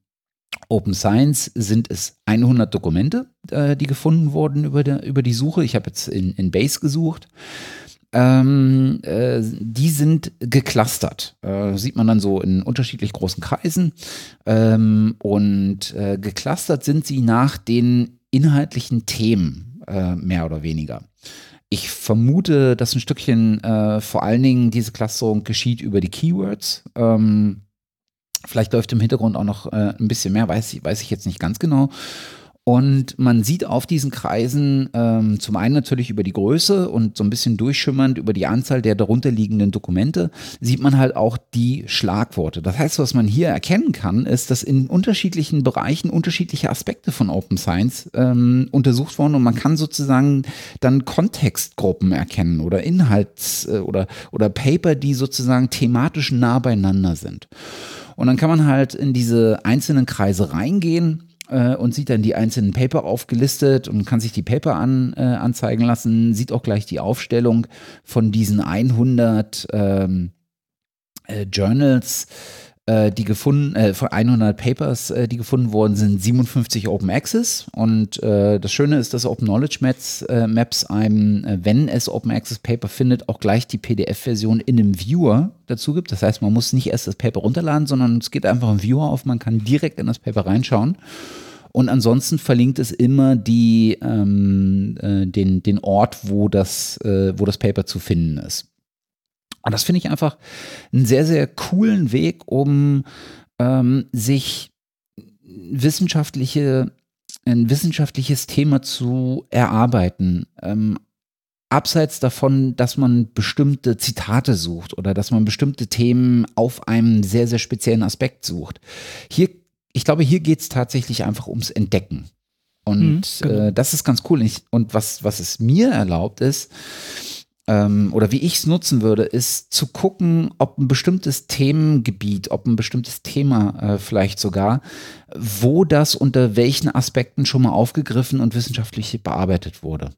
Open Science sind es 100 Dokumente, äh, die gefunden wurden über, der, über die Suche. Ich habe jetzt in, in Base gesucht ähm, äh, die sind geclustert. Äh, sieht man dann so in unterschiedlich großen Kreisen. Ähm, und äh, geclustert sind sie nach den inhaltlichen Themen, äh, mehr oder weniger. Ich vermute, dass ein Stückchen äh, vor allen Dingen diese Clusterung geschieht über die Keywords. Ähm, Vielleicht läuft im Hintergrund auch noch äh, ein bisschen mehr, weiß ich, weiß ich jetzt nicht ganz genau. Und man sieht auf diesen Kreisen ähm, zum einen natürlich über die Größe und so ein bisschen durchschimmernd über die Anzahl der darunterliegenden Dokumente, sieht man halt auch die Schlagworte. Das heißt, was man hier erkennen kann, ist, dass in unterschiedlichen Bereichen unterschiedliche Aspekte von Open Science ähm, untersucht wurden und man kann sozusagen dann Kontextgruppen erkennen oder Inhalts- äh, oder, oder Paper, die sozusagen thematisch nah beieinander sind. Und dann kann man halt in diese einzelnen Kreise reingehen äh, und sieht dann die einzelnen Paper aufgelistet und kann sich die Paper an, äh, anzeigen lassen, sieht auch gleich die Aufstellung von diesen 100 ähm, äh, Journals, äh, die gefunden, äh, von 100 Papers, äh, die gefunden worden sind, 57 Open Access. Und äh, das Schöne ist, dass Open Knowledge Maps, äh, Maps einem, wenn es Open Access Paper findet, auch gleich die PDF-Version in einem Viewer dazu gibt. Das heißt, man muss nicht erst das Paper runterladen, sondern es geht einfach ein Viewer auf, man kann direkt in das Paper reinschauen. Und ansonsten verlinkt es immer die, ähm, äh, den, den Ort, wo das, äh, wo das Paper zu finden ist. Und das finde ich einfach einen sehr, sehr coolen Weg, um ähm, sich wissenschaftliche, ein wissenschaftliches Thema zu erarbeiten. Ähm, abseits davon, dass man bestimmte Zitate sucht oder dass man bestimmte Themen auf einem sehr, sehr speziellen Aspekt sucht. Hier, ich glaube, hier geht es tatsächlich einfach ums Entdecken. Und mhm, genau. äh, das ist ganz cool. Und was, was es mir erlaubt ist, ähm, oder wie ich es nutzen würde, ist zu gucken, ob ein bestimmtes Themengebiet, ob ein bestimmtes Thema äh, vielleicht sogar, wo das unter welchen Aspekten schon mal aufgegriffen und wissenschaftlich bearbeitet wurde.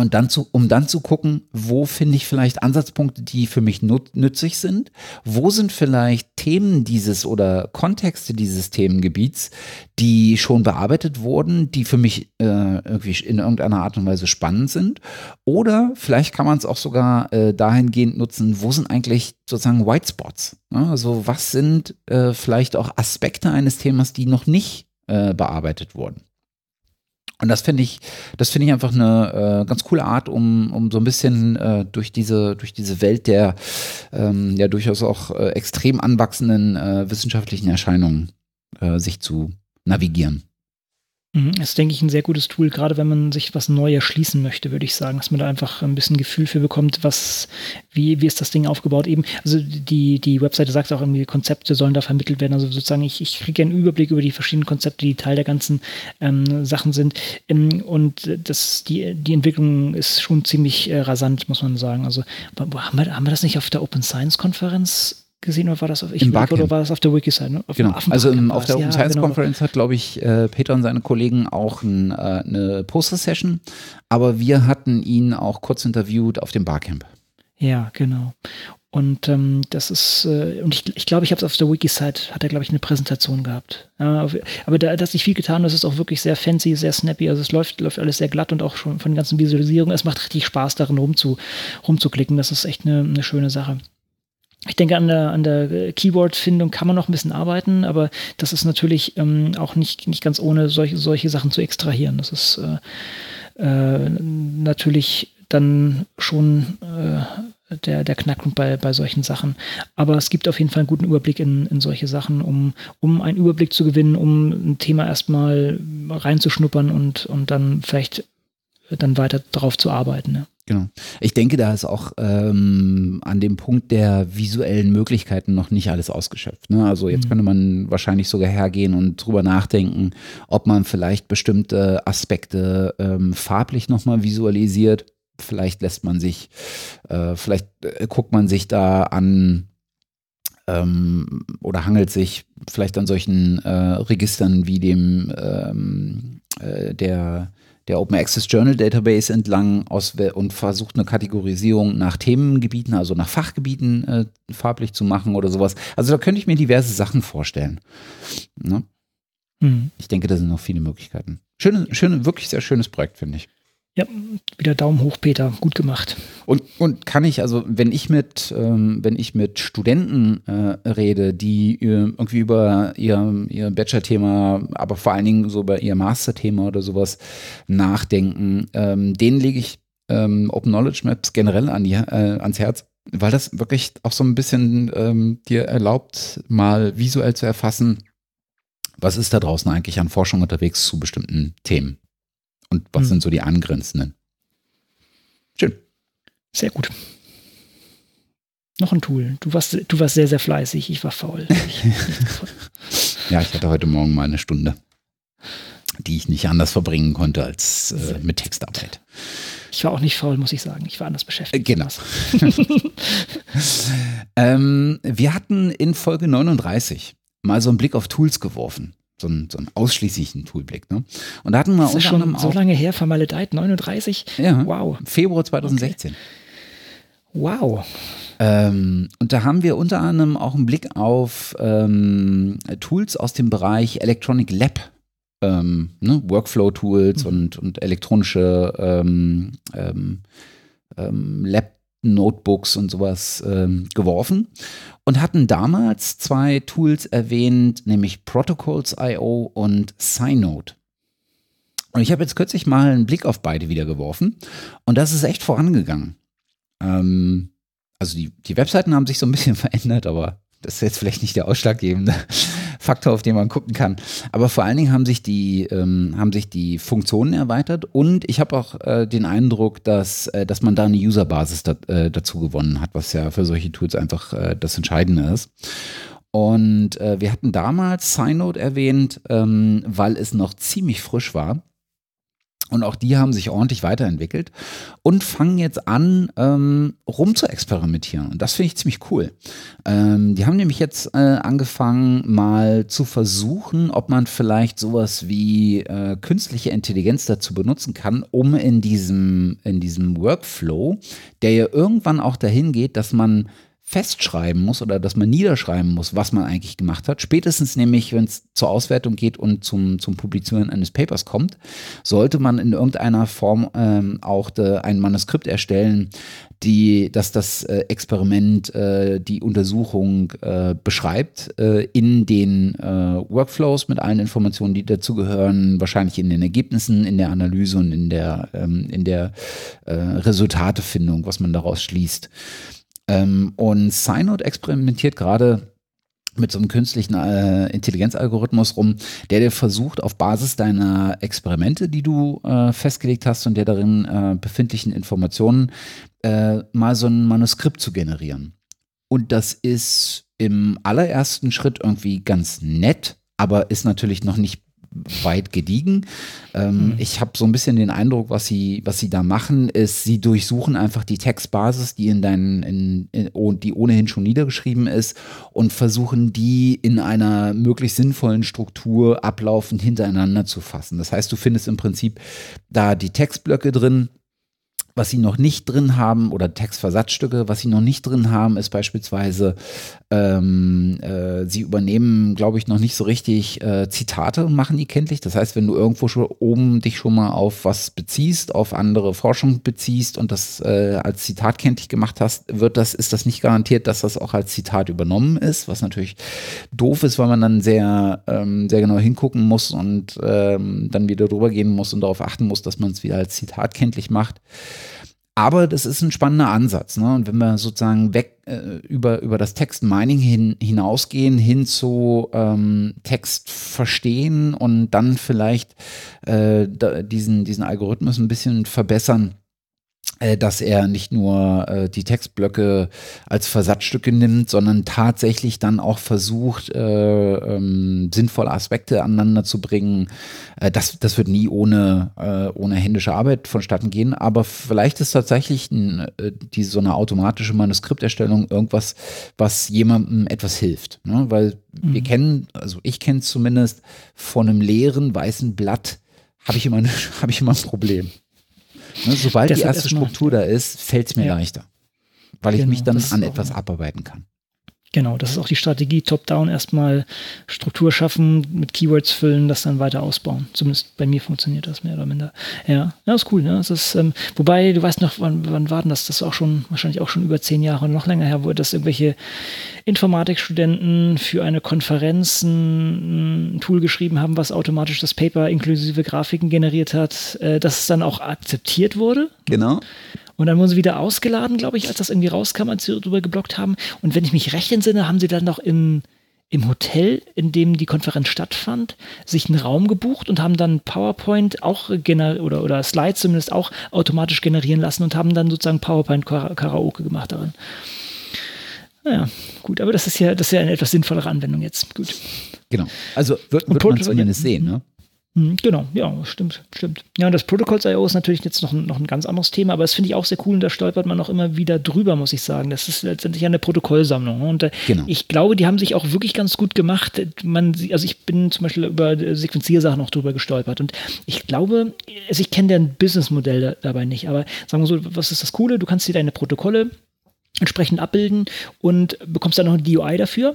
Und dann zu, um dann zu gucken, wo finde ich vielleicht Ansatzpunkte, die für mich nützlich sind? Wo sind vielleicht Themen dieses oder Kontexte dieses Themengebiets, die schon bearbeitet wurden, die für mich äh, irgendwie in irgendeiner Art und Weise spannend sind? Oder vielleicht kann man es auch sogar äh, dahingehend nutzen, wo sind eigentlich sozusagen White Spots? Ja, also was sind äh, vielleicht auch Aspekte eines Themas, die noch nicht äh, bearbeitet wurden? Und das finde ich, das finde ich einfach eine äh, ganz coole Art, um, um so ein bisschen äh, durch diese, durch diese Welt der ähm, ja durchaus auch äh, extrem anwachsenden äh, wissenschaftlichen Erscheinungen äh, sich zu navigieren. Mhm, ist, denke ich, ein sehr gutes Tool, gerade wenn man sich was neu erschließen möchte, würde ich sagen, dass man da einfach ein bisschen Gefühl für bekommt, was, wie, wie ist das Ding aufgebaut eben. Also die, die Webseite sagt auch irgendwie, Konzepte sollen da vermittelt werden. Also sozusagen, ich, ich kriege einen Überblick über die verschiedenen Konzepte, die Teil der ganzen ähm, Sachen sind. Ähm, und das, die, die Entwicklung ist schon ziemlich äh, rasant, muss man sagen. Also haben wir, haben wir das nicht auf der Open Science Konferenz gesehen oder war das auf ich oder war das auf der Wiki-Seite? Ne? Genau. Also im, auf der Open ja, Science genau. Conference hat, glaube ich, äh, Peter und seine Kollegen auch ein, äh, eine Poster-Session, aber wir hatten ihn auch kurz interviewt auf dem Barcamp. Ja, genau. Und ähm, das ist, äh, und ich glaube, ich, glaub, ich habe es auf der Wiki-Site, hat er, glaube ich, eine Präsentation gehabt. Ja, aber da, hat sich viel getan, das ist auch wirklich sehr fancy, sehr snappy, also es läuft, läuft alles sehr glatt und auch schon von den ganzen Visualisierungen, es macht richtig Spaß, darin rumzu, rumzuklicken, das ist echt eine, eine schöne Sache. Ich denke, an der, an der Keyword-Findung kann man noch ein bisschen arbeiten, aber das ist natürlich ähm, auch nicht, nicht ganz ohne solche, solche Sachen zu extrahieren. Das ist äh, äh, natürlich dann schon äh, der, der Knackpunkt bei, bei solchen Sachen. Aber es gibt auf jeden Fall einen guten Überblick in, in solche Sachen, um, um einen Überblick zu gewinnen, um ein Thema erstmal reinzuschnuppern und, und dann vielleicht dann weiter darauf zu arbeiten. Ne? Genau. Ich denke, da ist auch ähm, an dem Punkt der visuellen Möglichkeiten noch nicht alles ausgeschöpft. Ne? Also jetzt mhm. könnte man wahrscheinlich sogar hergehen und drüber nachdenken, ob man vielleicht bestimmte Aspekte ähm, farblich nochmal visualisiert. Vielleicht lässt man sich, äh, vielleicht äh, guckt man sich da an ähm, oder hangelt sich vielleicht an solchen äh, Registern wie dem ähm, äh, der der Open Access Journal Database entlang aus und versucht eine Kategorisierung nach Themengebieten, also nach Fachgebieten äh, farblich zu machen oder sowas. Also da könnte ich mir diverse Sachen vorstellen. Ne? Mhm. Ich denke, da sind noch viele Möglichkeiten. Schöne, schöne, wirklich sehr schönes Projekt, finde ich. Ja, wieder Daumen hoch, Peter. Gut gemacht. Und, und kann ich, also wenn ich mit, ähm, wenn ich mit Studenten äh, rede, die äh, irgendwie über ihr, ihr Bachelor-Thema, aber vor allen Dingen so über ihr Master-Thema oder sowas nachdenken, ähm, denen lege ich ähm, Open Knowledge Maps generell an die, äh, ans Herz, weil das wirklich auch so ein bisschen ähm, dir erlaubt, mal visuell zu erfassen, was ist da draußen eigentlich an Forschung unterwegs zu bestimmten Themen und was hm. sind so die angrenzenden. Schön. Sehr gut. Noch ein Tool. Du warst, du warst sehr, sehr fleißig. Ich war faul. ja, ich hatte heute Morgen mal eine Stunde, die ich nicht anders verbringen konnte als äh, mit Textarbeit. Ich war auch nicht faul, muss ich sagen. Ich war anders beschäftigt. Genau. ähm, wir hatten in Folge 39 mal so einen Blick auf Tools geworfen. So einen, so einen ausschließlichen Toolblick. Ne? Und da hatten wir das ist schon so lange her, vermaledeit, 39? Ja, wow. Februar 2016. Okay. Wow. Ähm, und da haben wir unter anderem auch einen Blick auf ähm, Tools aus dem Bereich Electronic Lab, ähm, ne? Workflow-Tools mhm. und, und elektronische ähm, ähm, ähm, Lab-Notebooks und sowas geworfen und hatten damals zwei Tools erwähnt, nämlich Protocols.io und Synode. Und ich habe jetzt kürzlich mal einen Blick auf beide wieder geworfen und das ist echt vorangegangen. Ähm, also die, die Webseiten haben sich so ein bisschen verändert, aber das ist jetzt vielleicht nicht der ausschlaggebende Faktor, auf den man gucken kann. Aber vor allen Dingen haben sich die, ähm, haben sich die Funktionen erweitert und ich habe auch äh, den Eindruck, dass, äh, dass man da eine Userbasis da, äh, dazu gewonnen hat, was ja für solche Tools einfach äh, das Entscheidende ist. Und äh, wir hatten damals Synode erwähnt, ähm, weil es noch ziemlich frisch war. Und auch die haben sich ordentlich weiterentwickelt und fangen jetzt an, ähm, rum zu experimentieren. Und das finde ich ziemlich cool. Ähm, die haben nämlich jetzt äh, angefangen, mal zu versuchen, ob man vielleicht sowas wie äh, künstliche Intelligenz dazu benutzen kann, um in diesem, in diesem Workflow, der ja irgendwann auch dahin geht, dass man festschreiben muss oder dass man niederschreiben muss, was man eigentlich gemacht hat. Spätestens nämlich, wenn es zur Auswertung geht und zum, zum Publizieren eines Papers kommt, sollte man in irgendeiner Form ähm, auch de, ein Manuskript erstellen, die, dass das äh, Experiment äh, die Untersuchung äh, beschreibt äh, in den äh, Workflows mit allen Informationen, die dazugehören, wahrscheinlich in den Ergebnissen, in der Analyse und in der, ähm, in der äh, Resultatefindung, was man daraus schließt. Ähm, und Synode experimentiert gerade mit so einem künstlichen äh, Intelligenzalgorithmus rum, der dir versucht, auf Basis deiner Experimente, die du äh, festgelegt hast und der darin äh, befindlichen Informationen, äh, mal so ein Manuskript zu generieren. Und das ist im allerersten Schritt irgendwie ganz nett, aber ist natürlich noch nicht weit gediegen. Ähm, mhm. Ich habe so ein bisschen den Eindruck, was sie, was sie da machen, ist, sie durchsuchen einfach die Textbasis, die in deinen, in, in, die ohnehin schon niedergeschrieben ist, und versuchen die in einer möglichst sinnvollen Struktur ablaufend hintereinander zu fassen. Das heißt, du findest im Prinzip da die Textblöcke drin, was sie noch nicht drin haben, oder Textversatzstücke, was sie noch nicht drin haben, ist beispielsweise, ähm, äh, sie übernehmen, glaube ich, noch nicht so richtig äh, Zitate und machen die kenntlich. Das heißt, wenn du irgendwo schon oben dich schon mal auf was beziehst, auf andere Forschung beziehst und das äh, als Zitat kenntlich gemacht hast, wird das, ist das nicht garantiert, dass das auch als Zitat übernommen ist, was natürlich doof ist, weil man dann sehr, ähm, sehr genau hingucken muss und ähm, dann wieder drüber gehen muss und darauf achten muss, dass man es wieder als Zitat kenntlich macht. Aber das ist ein spannender Ansatz. Ne? Und wenn wir sozusagen weg äh, über, über das Textmining hin, hinausgehen, hin zu ähm, Text verstehen und dann vielleicht äh, da, diesen, diesen Algorithmus ein bisschen verbessern, dass er nicht nur äh, die Textblöcke als Versatzstücke nimmt, sondern tatsächlich dann auch versucht, äh, ähm, sinnvolle Aspekte aneinander zu bringen. Äh, das, das wird nie ohne, äh, ohne händische Arbeit vonstatten gehen, aber vielleicht ist tatsächlich ein, äh, die, so eine automatische Manuskripterstellung irgendwas, was jemandem etwas hilft. Ne? Weil mhm. wir kennen, also ich kenne zumindest von einem leeren weißen Blatt habe ich, immer hab ich immer ein Problem. Ne, sobald die erste Struktur da ist, fällt es mir ja. leichter, weil ich genau, mich dann an etwas abarbeiten kann. Genau, das ist auch die Strategie, top-down erstmal Struktur schaffen, mit Keywords füllen, das dann weiter ausbauen. Zumindest bei mir funktioniert das mehr oder minder. Ja, ja ist cool. Ne? Das ist, ähm, wobei, du weißt noch, wann, wann war denn das? Das ist auch schon, wahrscheinlich auch schon über zehn Jahre, noch länger her, wo das irgendwelche Informatikstudenten für eine Konferenz ein, ein Tool geschrieben haben, was automatisch das Paper inklusive Grafiken generiert hat, äh, dass es dann auch akzeptiert wurde. Genau. Und dann wurden sie wieder ausgeladen, glaube ich, als das irgendwie rauskam, als sie darüber geblockt haben. Und wenn ich mich recht entsinne, haben sie dann noch im, im Hotel, in dem die Konferenz stattfand, sich einen Raum gebucht und haben dann PowerPoint auch oder, oder Slides zumindest auch automatisch generieren lassen und haben dann sozusagen PowerPoint-Karaoke gemacht darin. Naja, gut, aber das ist ja, das ist ja eine etwas sinnvollere Anwendung jetzt. Gut. Genau. Also wird, wird man zumindest sehen, ne? Hm, genau, ja, stimmt, stimmt. Ja, und das Protocols.io ist natürlich jetzt noch ein, noch ein ganz anderes Thema, aber das finde ich auch sehr cool und da stolpert man auch immer wieder drüber, muss ich sagen. Das ist letztendlich eine Protokollsammlung. Ne? Und äh, genau. ich glaube, die haben sich auch wirklich ganz gut gemacht. Man, also ich bin zum Beispiel über Sequenziersachen auch drüber gestolpert und ich glaube, also ich kenne deren Businessmodell dabei nicht, aber sagen wir so, was ist das Coole? Du kannst dir deine Protokolle entsprechend abbilden und bekommst dann noch ein DUI dafür.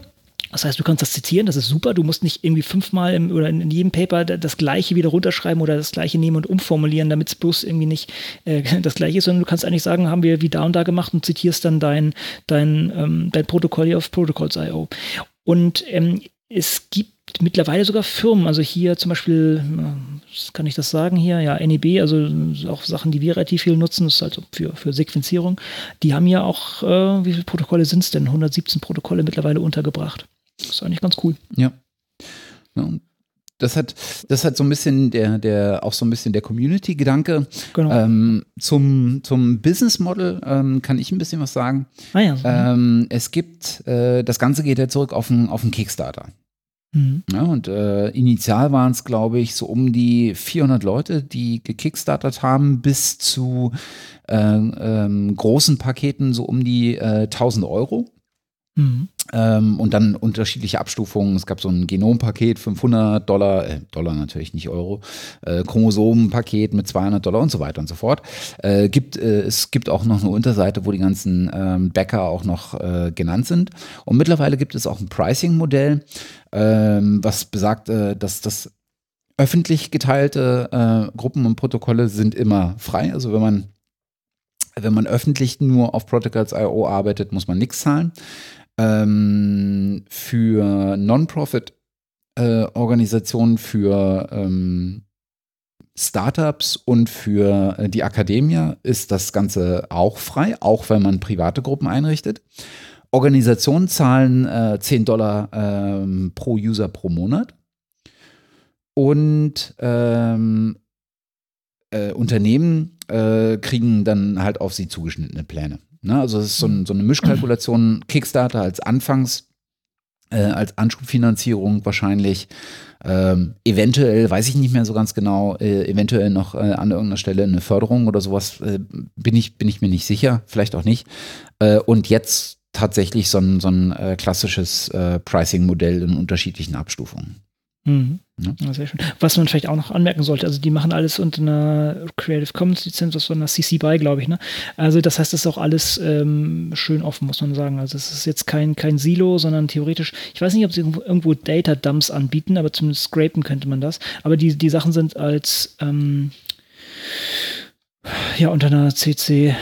Das heißt, du kannst das zitieren, das ist super. Du musst nicht irgendwie fünfmal im, oder in jedem Paper das Gleiche wieder runterschreiben oder das Gleiche nehmen und umformulieren, damit es bloß irgendwie nicht äh, das Gleiche ist, sondern du kannst eigentlich sagen, haben wir wie da und da gemacht und zitierst dann dein, dein, ähm, dein Protokoll hier auf Protocols.io. Und ähm, es gibt mittlerweile sogar Firmen, also hier zum Beispiel, kann ich das sagen hier, ja, NEB, also auch Sachen, die wir relativ viel nutzen, das ist also für, für Sequenzierung, die haben ja auch, äh, wie viele Protokolle sind es denn? 117 Protokolle mittlerweile untergebracht. Das ist eigentlich ganz cool. Ja. ja das hat, das hat so ein bisschen der, der, auch so ein bisschen der Community-Gedanke. Genau. Ähm, zum, zum Business Model ähm, kann ich ein bisschen was sagen. Ah ja, ähm, es gibt, äh, das Ganze geht ja zurück auf einen auf Kickstarter. Mhm. Ja, und äh, initial waren es, glaube ich, so um die 400 Leute, die gekickstartet haben, bis zu äh, großen Paketen so um die äh, 1000 Euro. Mhm. Ähm, und dann unterschiedliche Abstufungen. Es gab so ein Genompaket, 500 Dollar, äh, Dollar natürlich, nicht Euro, äh, Chromosomenpaket mit 200 Dollar und so weiter und so fort. Äh, gibt, äh, es gibt auch noch eine Unterseite, wo die ganzen ähm, Bäcker auch noch äh, genannt sind. Und mittlerweile gibt es auch ein Pricing-Modell, ähm, was besagt, äh, dass das öffentlich geteilte Gruppen und Protokolle sind immer frei. Also wenn man wenn man öffentlich nur auf Protocols.io arbeitet, muss man nichts zahlen ähm, für Non-Profit-Organisationen, äh, für ähm, Startups und für äh, die Akademie ist das Ganze auch frei, auch wenn man private Gruppen einrichtet. Organisationen zahlen äh, 10 Dollar ähm, pro User pro Monat. Und ähm, äh, Unternehmen äh, kriegen dann halt auf sie zugeschnittene Pläne. Ne? Also es ist so, ein, so, eine Mischkalkulation, Kickstarter als Anfangs, äh, als Anschubfinanzierung wahrscheinlich. Ähm, eventuell, weiß ich nicht mehr so ganz genau, äh, eventuell noch äh, an irgendeiner Stelle eine Förderung oder sowas, äh, bin, ich, bin ich mir nicht sicher, vielleicht auch nicht. Äh, und jetzt tatsächlich so ein, so ein klassisches Pricing-Modell in unterschiedlichen Abstufungen. Mhm. Ja. sehr schön. Was man vielleicht auch noch anmerken sollte, also die machen alles unter einer Creative Commons Lizenz, das war einer CC BY, glaube ich. Ne? Also das heißt, das ist auch alles ähm, schön offen, muss man sagen. Also es ist jetzt kein, kein Silo, sondern theoretisch, ich weiß nicht, ob sie irgendwo Data Dumps anbieten, aber zumindest scrapen könnte man das. Aber die, die Sachen sind als ähm, ja unter einer CC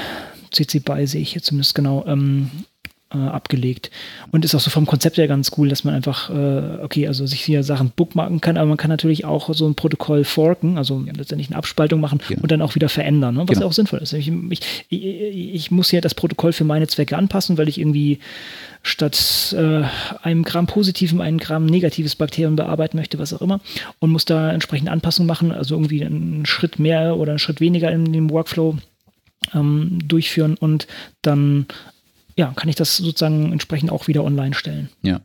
CC BY sehe ich jetzt zumindest genau ähm, äh, abgelegt. Und ist auch so vom Konzept her ganz cool, dass man einfach, äh, okay, also sich hier Sachen bookmarken kann, aber man kann natürlich auch so ein Protokoll forken, also letztendlich eine Abspaltung machen ja. und dann auch wieder verändern, ne? was genau. ja auch sinnvoll ist. Ich, ich, ich, muss ja das Protokoll für meine Zwecke anpassen, weil ich irgendwie statt äh, einem Gramm positiven ein Gramm negatives Bakterium bearbeiten möchte, was auch immer, und muss da entsprechende Anpassungen machen, also irgendwie einen Schritt mehr oder einen Schritt weniger in dem Workflow ähm, durchführen und dann ja, kann ich das sozusagen entsprechend auch wieder online stellen. Ja.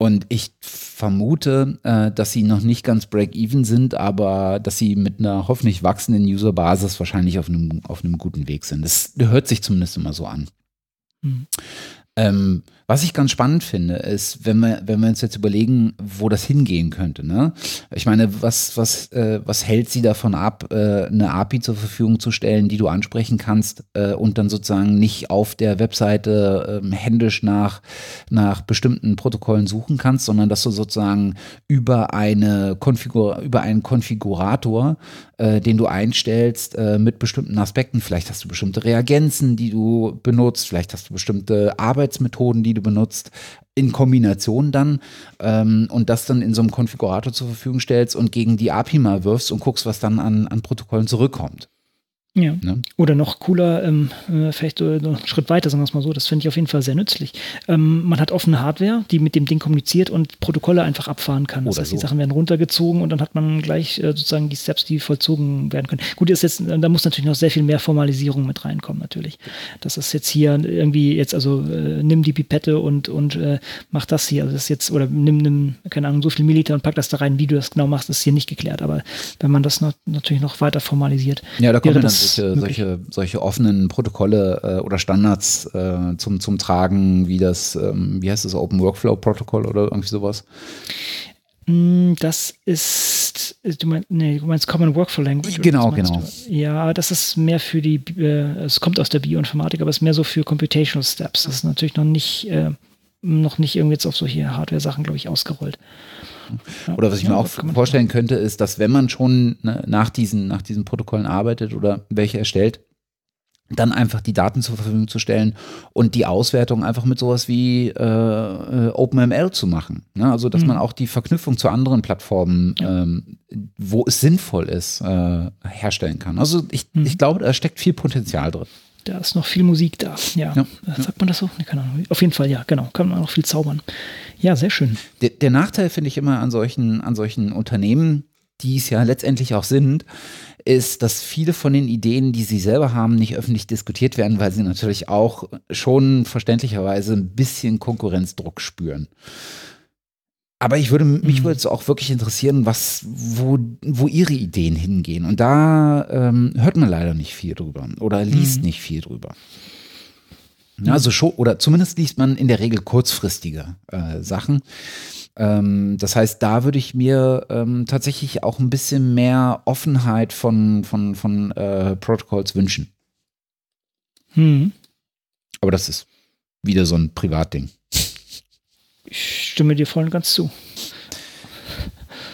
Und ich vermute, äh, dass sie noch nicht ganz break-even sind, aber dass sie mit einer hoffentlich wachsenden Userbasis wahrscheinlich auf einem, auf einem guten Weg sind. Das hört sich zumindest immer so an. Mhm. Ähm, was ich ganz spannend finde, ist, wenn wir, wenn wir uns jetzt überlegen, wo das hingehen könnte. Ne? Ich meine, was, was, äh, was hält sie davon ab, äh, eine API zur Verfügung zu stellen, die du ansprechen kannst äh, und dann sozusagen nicht auf der Webseite ähm, händisch nach, nach bestimmten Protokollen suchen kannst, sondern dass du sozusagen über, eine Konfigur über einen Konfigurator, äh, den du einstellst, äh, mit bestimmten Aspekten, vielleicht hast du bestimmte Reagenzen, die du benutzt, vielleicht hast du bestimmte Arbeitsmethoden, die du benutzt, in Kombination dann ähm, und das dann in so einem Konfigurator zur Verfügung stellst und gegen die API mal wirfst und guckst, was dann an, an Protokollen zurückkommt. Ja. Ne? Oder noch cooler, ähm, äh, vielleicht äh, noch einen Schritt weiter, sagen wir es mal so, das finde ich auf jeden Fall sehr nützlich. Ähm, man hat offene Hardware, die mit dem Ding kommuniziert und Protokolle einfach abfahren kann. Das Oder heißt, so. die Sachen werden runtergezogen und dann hat man gleich äh, sozusagen die Steps, die vollzogen werden können. Gut, ist jetzt, da muss natürlich noch sehr viel mehr Formalisierung mit reinkommen, natürlich. Das ist jetzt hier irgendwie jetzt, also äh, nimm die Pipette und, und äh, mach das hier. Also das ist jetzt, oder nimm, nimm, keine Ahnung, so viel Milliliter und pack das da rein, wie du das genau machst, ist hier nicht geklärt. Aber wenn man das noch, natürlich noch weiter formalisiert. Ja, da kommt dann solche, solche, solche offenen Protokolle äh, oder Standards äh, zum, zum Tragen, wie das, ähm, wie heißt das, Open Workflow Protokoll oder irgendwie sowas? Mm, das ist, du meinst, nee, du meinst Common Workflow Language? Genau, genau. Du? Ja, das ist mehr für die, äh, es kommt aus der Bioinformatik, aber es ist mehr so für Computational Steps. Das ist natürlich noch nicht, äh, noch nicht irgendwie jetzt auf solche Hardware-Sachen, glaube ich, ausgerollt. Oder was ich ja, mir auch vorstellen könnte, ist, dass wenn man schon ne, nach, diesen, nach diesen Protokollen arbeitet oder welche erstellt, dann einfach die Daten zur Verfügung zu stellen und die Auswertung einfach mit sowas wie äh, äh OpenML zu machen. Ne? Also, dass mhm. man auch die Verknüpfung zu anderen Plattformen, ja. ähm, wo es sinnvoll ist, äh, herstellen kann. Also, ich, mhm. ich glaube, da steckt viel Potenzial drin. Da ist noch viel Musik da. Ja. ja. Sagt man das so? Nee, keine Ahnung. Auf jeden Fall, ja, genau. Kann man noch viel zaubern. Ja, sehr schön. Der, der Nachteil finde ich immer an solchen, an solchen Unternehmen, die es ja letztendlich auch sind, ist, dass viele von den Ideen, die sie selber haben, nicht öffentlich diskutiert werden, weil sie natürlich auch schon verständlicherweise ein bisschen Konkurrenzdruck spüren. Aber ich würde, mich mhm. würde es auch wirklich interessieren, was, wo, wo ihre Ideen hingehen. Und da ähm, hört man leider nicht viel drüber oder liest mhm. nicht viel drüber. Also schon, oder zumindest liest man in der Regel kurzfristige äh, Sachen. Ähm, das heißt, da würde ich mir ähm, tatsächlich auch ein bisschen mehr Offenheit von, von, von äh, Protocols wünschen. Hm. Aber das ist wieder so ein Privatding. Ich stimme dir voll und ganz zu.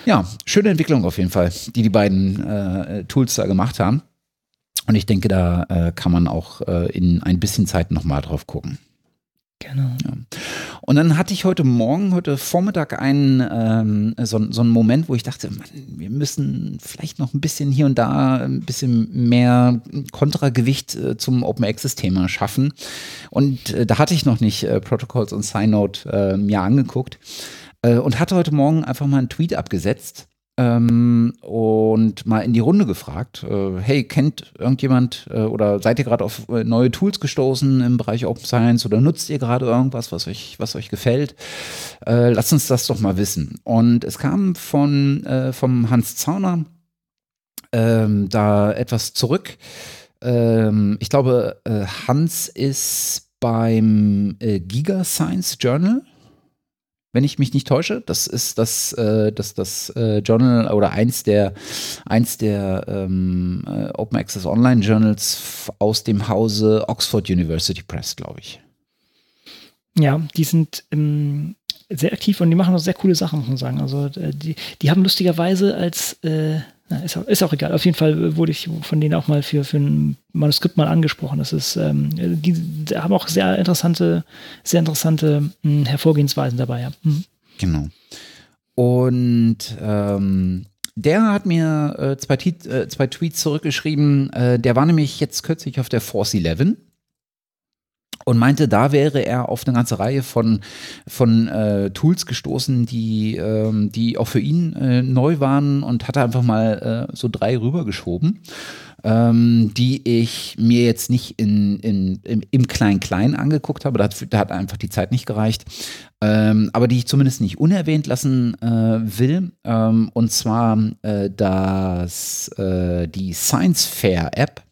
Ja, schöne Entwicklung auf jeden Fall, die die beiden äh, Tools da gemacht haben. Und ich denke, da äh, kann man auch äh, in ein bisschen Zeit nochmal drauf gucken. Genau. Ja. Und dann hatte ich heute Morgen, heute Vormittag einen, ähm, so, so einen Moment, wo ich dachte, Mann, wir müssen vielleicht noch ein bisschen hier und da ein bisschen mehr Kontragewicht äh, zum Open Access Thema schaffen. Und äh, da hatte ich noch nicht äh, Protocols und Synode äh, mir angeguckt und hatte heute Morgen einfach mal einen Tweet abgesetzt ähm, und mal in die Runde gefragt, äh, hey, kennt irgendjemand äh, oder seid ihr gerade auf äh, neue Tools gestoßen im Bereich Open Science oder nutzt ihr gerade irgendwas, was euch, was euch gefällt? Äh, lasst uns das doch mal wissen. Und es kam von äh, vom Hans Zauner ähm, da etwas zurück. Ähm, ich glaube, äh, Hans ist beim Giga Science Journal wenn ich mich nicht täusche. Das ist das, äh, das, das äh, Journal oder eins der, eins der ähm, äh, Open Access Online Journals aus dem Hause Oxford University Press, glaube ich. Ja, die sind ähm, sehr aktiv und die machen auch sehr coole Sachen, muss man sagen. Also äh, die, die haben lustigerweise als äh, na, ist, auch, ist, auch, egal. Auf jeden Fall wurde ich von denen auch mal für, für ein Manuskript mal angesprochen. Das ist, ähm, die, haben auch sehr interessante, sehr interessante mh, hm, Hervorgehensweisen dabei. Ja. Mhm. Genau. Und ähm, der hat mir äh, zwei, äh, zwei, Tweets zurückgeschrieben. Äh, der war nämlich jetzt kürzlich auf der Force 11 und meinte, da wäre er auf eine ganze Reihe von, von äh, Tools gestoßen, die, ähm, die auch für ihn äh, neu waren und hatte einfach mal äh, so drei rübergeschoben, ähm, die ich mir jetzt nicht in, in, im, im Klein-Klein angeguckt habe. Da hat, da hat einfach die Zeit nicht gereicht. Ähm, aber die ich zumindest nicht unerwähnt lassen äh, will. Ähm, und zwar äh, das, äh, die Science Fair App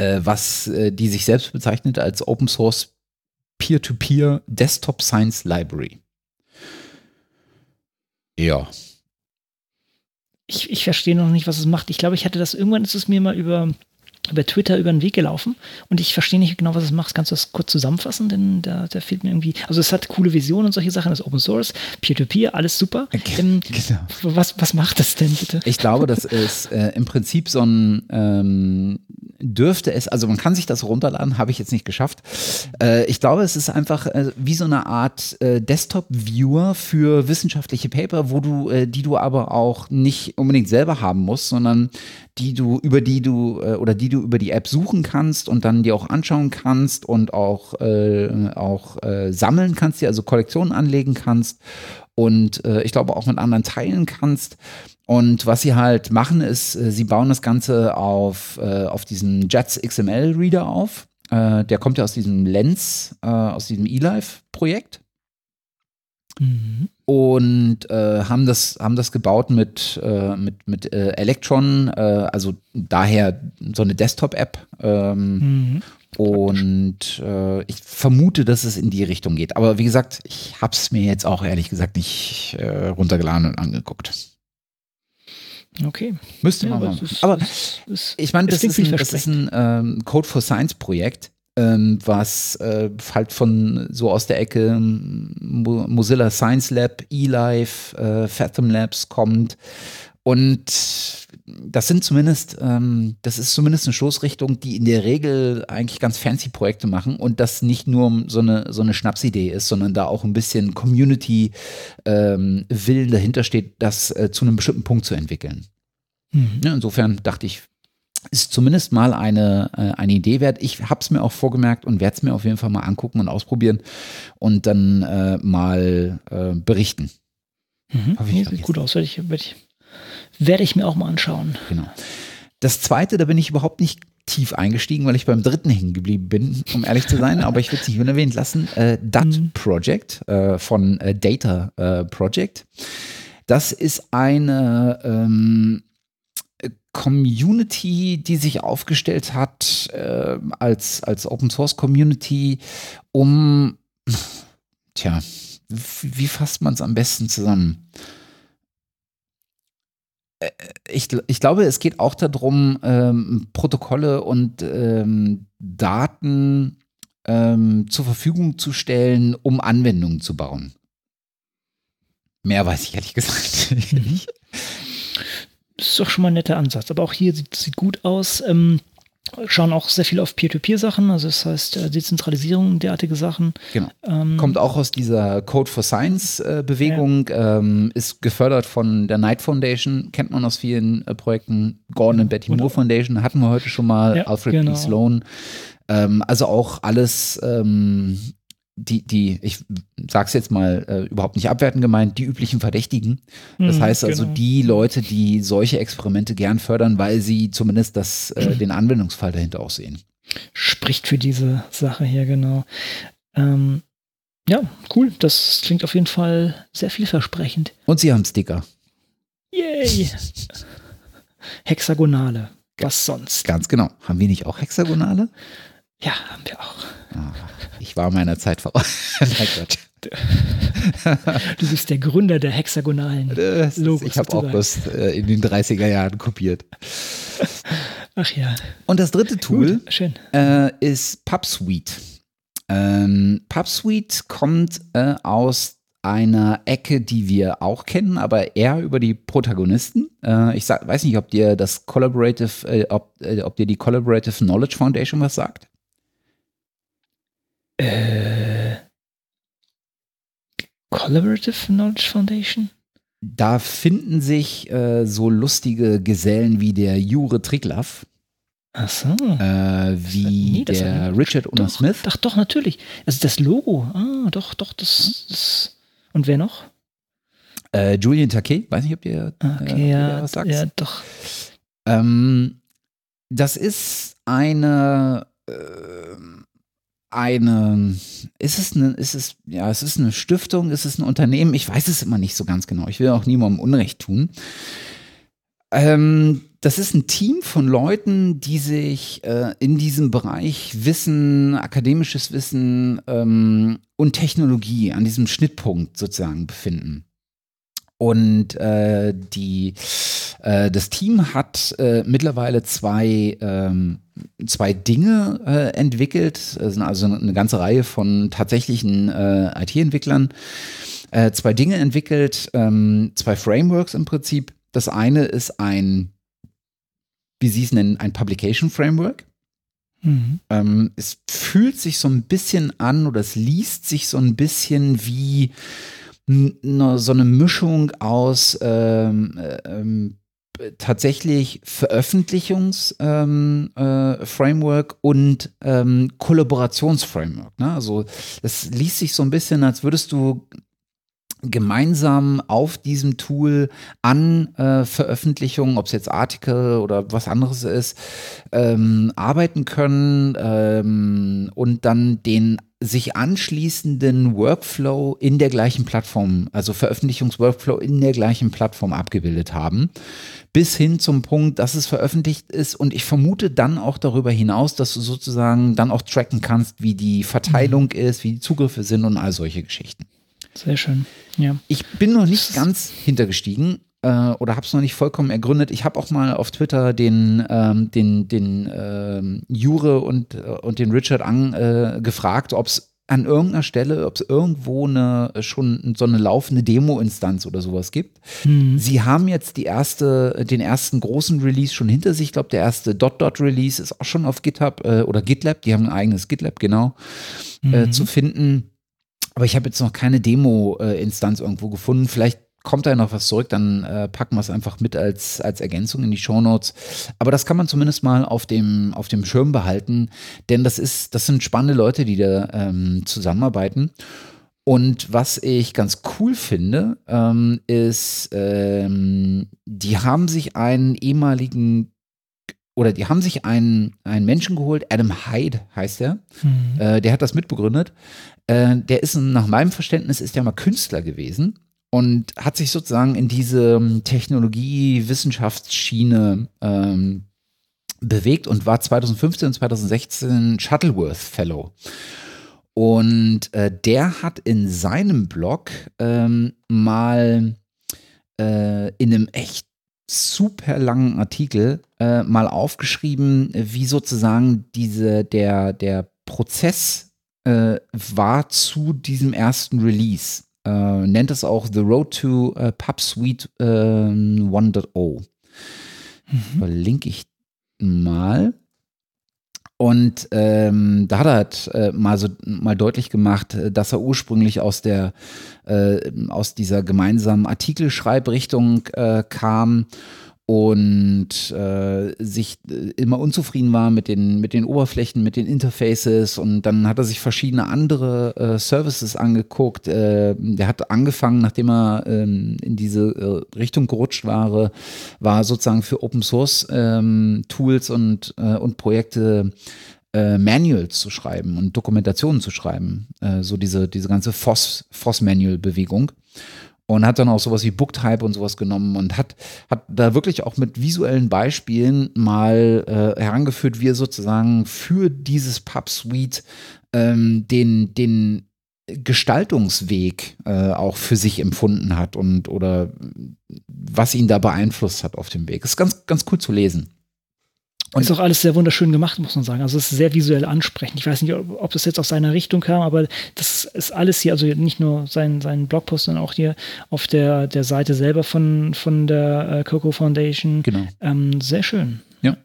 äh, was äh, die sich selbst bezeichnet als Open Source Peer-to-Peer Desktop Science Library. Ja. Ich, ich verstehe noch nicht, was es macht. Ich glaube, ich hatte das irgendwann ist es mir mal über über Twitter über den Weg gelaufen und ich verstehe nicht genau, was es macht. Kannst du das kurz zusammenfassen? Denn da, da fehlt mir irgendwie, also es hat coole Visionen und solche Sachen, das ist Open Source, Peer-to-Peer, -Peer, alles super. Ähm, genau. was, was macht das denn bitte? Ich glaube, das ist äh, im Prinzip so ein, ähm, dürfte es, also man kann sich das runterladen, habe ich jetzt nicht geschafft. Äh, ich glaube, es ist einfach äh, wie so eine Art äh, Desktop-Viewer für wissenschaftliche Paper, wo du, äh, die du aber auch nicht unbedingt selber haben musst, sondern die du, über die du äh, oder die du über die App suchen kannst und dann dir auch anschauen kannst und auch, äh, auch sammeln kannst, dir also Kollektionen anlegen kannst und ich glaube auch mit anderen teilen kannst. Und was sie halt machen, ist, äh, sie bauen das Ganze auf, äh, auf diesen Jets XML Reader auf. Äh, der kommt ja aus diesem Lens, äh, aus diesem eLife-Projekt. Mhm. Und äh, haben, das, haben das gebaut mit, äh, mit, mit Electron, also daher so eine Desktop-App. Ähm, mhm. Und äh, ich vermute, dass es in die Richtung geht. Aber wie gesagt, ich habe es mir jetzt auch ehrlich gesagt nicht äh, runtergeladen und angeguckt. Okay. Müsste ja, man aber, ist, aber ist, ich meine, das, ist ein, das ist ein ähm, Code for Science Projekt, was äh, halt von so aus der Ecke Mozilla Science Lab, eLife, äh, Fathom Labs kommt. Und das sind zumindest, ähm, das ist zumindest eine Stoßrichtung, die in der Regel eigentlich ganz fancy Projekte machen und das nicht nur so eine, so eine Schnapsidee ist, sondern da auch ein bisschen Community-Willen ähm, dahinter steht, das äh, zu einem bestimmten Punkt zu entwickeln. Mhm. Ja, insofern dachte ich, ist zumindest mal eine, äh, eine Idee wert. Ich habe es mir auch vorgemerkt und werde es mir auf jeden Fall mal angucken und ausprobieren und dann äh, mal äh, berichten. Mhm. Nee, sieht gut aus, werde ich, werd ich werde ich mir auch mal anschauen. Genau. Das zweite, da bin ich überhaupt nicht tief eingestiegen, weil ich beim dritten hängen geblieben bin, um ehrlich zu sein, aber ich würde es nicht unerwähnt lassen. Äh, DAT mhm. Project äh, von äh, Data Project. Das ist eine ähm, Community, die sich aufgestellt hat äh, als, als Open Source Community, um, tja, wie fasst man es am besten zusammen? Äh, ich, ich glaube, es geht auch darum, ähm, Protokolle und ähm, Daten ähm, zur Verfügung zu stellen, um Anwendungen zu bauen. Mehr weiß ich ehrlich gesagt nicht. Ist doch schon mal ein netter Ansatz. Aber auch hier sieht es gut aus. Ähm, schauen auch sehr viel auf Peer-to-Peer-Sachen, also das heißt äh, Dezentralisierung, derartige Sachen. Genau. Ähm, Kommt auch aus dieser Code for Science-Bewegung, äh, ja. ähm, ist gefördert von der Knight Foundation, kennt man aus vielen äh, Projekten. Gordon und Betty Moore Foundation hatten wir heute schon mal, ja, Alfred genau. P. Sloan. Ähm, also auch alles ähm, die, die, ich sag's jetzt mal äh, überhaupt nicht abwertend gemeint, die üblichen Verdächtigen. Das mhm, heißt also genau. die Leute, die solche Experimente gern fördern, weil sie zumindest das, äh, den Anwendungsfall dahinter auch sehen. Spricht für diese Sache hier, genau. Ähm, ja, cool. Das klingt auf jeden Fall sehr vielversprechend. Und sie haben Sticker. Yay! Hexagonale. Was sonst? Ganz genau. Haben wir nicht auch Hexagonale? Ja, haben wir auch. Ah, ich war meiner Zeit voraus. du bist der Gründer der hexagonalen das Logos. ich habe auch das äh, in den 30er Jahren kopiert. Ach ja. Und das dritte Tool äh, ist PubSuite. Ähm, PubSuite kommt äh, aus einer Ecke, die wir auch kennen, aber eher über die Protagonisten. Äh, ich sag, weiß nicht, ob dir das Collaborative, äh, ob, ob dir die Collaborative Knowledge Foundation was sagt. Äh, Collaborative Knowledge Foundation? Da finden sich äh, so lustige Gesellen wie der Jure Triglaff. Ach so. Äh, wie nee, der Richard Unna Smith. Ach doch, natürlich. Also das Logo. Ah, doch, doch, das. das. Und wer noch? Äh, Julian Takei. Weiß nicht, ob ihr, äh, okay, äh, ja, was sagt. Ja, doch. Ähm, das ist eine. Äh, eine, ist es eine, ist es, ja, es ist eine Stiftung, ist es ein Unternehmen? Ich weiß es immer nicht so ganz genau. Ich will auch niemandem Unrecht tun. Ähm, das ist ein Team von Leuten, die sich äh, in diesem Bereich Wissen, akademisches Wissen ähm, und Technologie an diesem Schnittpunkt sozusagen befinden. Und äh, die, äh, das Team hat äh, mittlerweile zwei, ähm, zwei Dinge äh, entwickelt. Es sind also eine ganze Reihe von tatsächlichen äh, IT-Entwicklern. Äh, zwei Dinge entwickelt, ähm, zwei Frameworks im Prinzip. Das eine ist ein, wie Sie es nennen, ein Publication Framework. Mhm. Ähm, es fühlt sich so ein bisschen an oder es liest sich so ein bisschen wie so eine Mischung aus ähm, ähm, tatsächlich Veröffentlichungsframework ähm, äh, und ähm, Kollaborationsframework. Ne? Also es liest sich so ein bisschen, als würdest du gemeinsam auf diesem Tool an äh, Veröffentlichungen, ob es jetzt Artikel oder was anderes ist, ähm, arbeiten können ähm, und dann den sich anschließenden Workflow in der gleichen Plattform, also Veröffentlichungsworkflow in der gleichen Plattform abgebildet haben, bis hin zum Punkt, dass es veröffentlicht ist und ich vermute dann auch darüber hinaus, dass du sozusagen dann auch tracken kannst, wie die Verteilung mhm. ist, wie die Zugriffe sind und all solche Geschichten. Sehr schön. Ja. Ich bin noch nicht ganz hintergestiegen äh, oder habe es noch nicht vollkommen ergründet. Ich habe auch mal auf Twitter den, ähm, den, den ähm, Jure und, äh, und den Richard Ang äh, gefragt, ob es an irgendeiner Stelle, ob es irgendwo eine, schon so eine laufende Demo-Instanz oder sowas gibt. Mhm. Sie haben jetzt die erste, den ersten großen Release schon hinter sich. Ich glaube, der erste Dot-Dot-Release ist auch schon auf GitHub äh, oder GitLab, die haben ein eigenes GitLab, genau, äh, mhm. zu finden. Aber ich habe jetzt noch keine Demo-Instanz irgendwo gefunden. Vielleicht kommt da noch was zurück, dann äh, packen wir es einfach mit als, als Ergänzung in die Shownotes. Aber das kann man zumindest mal auf dem, auf dem Schirm behalten, denn das ist, das sind spannende Leute, die da ähm, zusammenarbeiten. Und was ich ganz cool finde, ähm, ist, ähm, die haben sich einen ehemaligen oder die haben sich einen, einen Menschen geholt, Adam Hyde heißt er, mhm. äh, der hat das mitbegründet. Äh, der ist nach meinem Verständnis ist ja mal Künstler gewesen und hat sich sozusagen in diese ähm, Technologie-Wissenschaftsschiene ähm, bewegt und war 2015 und 2016 Shuttleworth Fellow. Und äh, der hat in seinem Blog ähm, mal äh, in einem echt super langen Artikel äh, mal aufgeschrieben, wie sozusagen diese, der, der Prozess äh, war zu diesem ersten Release äh, nennt es auch The Road to äh, PubSuite äh, 1.0. Mhm. Verlinke ich mal. Und ähm, da hat er halt, äh, mal so mal deutlich gemacht, dass er ursprünglich aus der äh, aus dieser gemeinsamen Artikelschreibrichtung äh, kam und äh, sich äh, immer unzufrieden war mit den, mit den Oberflächen, mit den Interfaces und dann hat er sich verschiedene andere äh, Services angeguckt. Äh, der hat angefangen, nachdem er ähm, in diese äh, Richtung gerutscht war, war sozusagen für Open Source ähm, Tools und, äh, und Projekte Manuals zu schreiben und Dokumentationen zu schreiben. So diese, diese ganze FOSS-Manual-Bewegung und hat dann auch sowas wie Booktype und sowas genommen und hat, hat da wirklich auch mit visuellen Beispielen mal äh, herangeführt, wie er sozusagen für dieses Pub-Suite ähm, den, den Gestaltungsweg äh, auch für sich empfunden hat und oder was ihn da beeinflusst hat auf dem Weg. Ist ganz, ganz cool zu lesen. Und ist auch alles sehr wunderschön gemacht, muss man sagen. Also es ist sehr visuell ansprechend. Ich weiß nicht, ob, ob das jetzt aus seiner Richtung kam, aber das ist alles hier, also nicht nur sein, sein Blogpost, sondern auch hier auf der, der Seite selber von, von der äh, Coco Foundation. Genau. Ähm, sehr schön. Ja.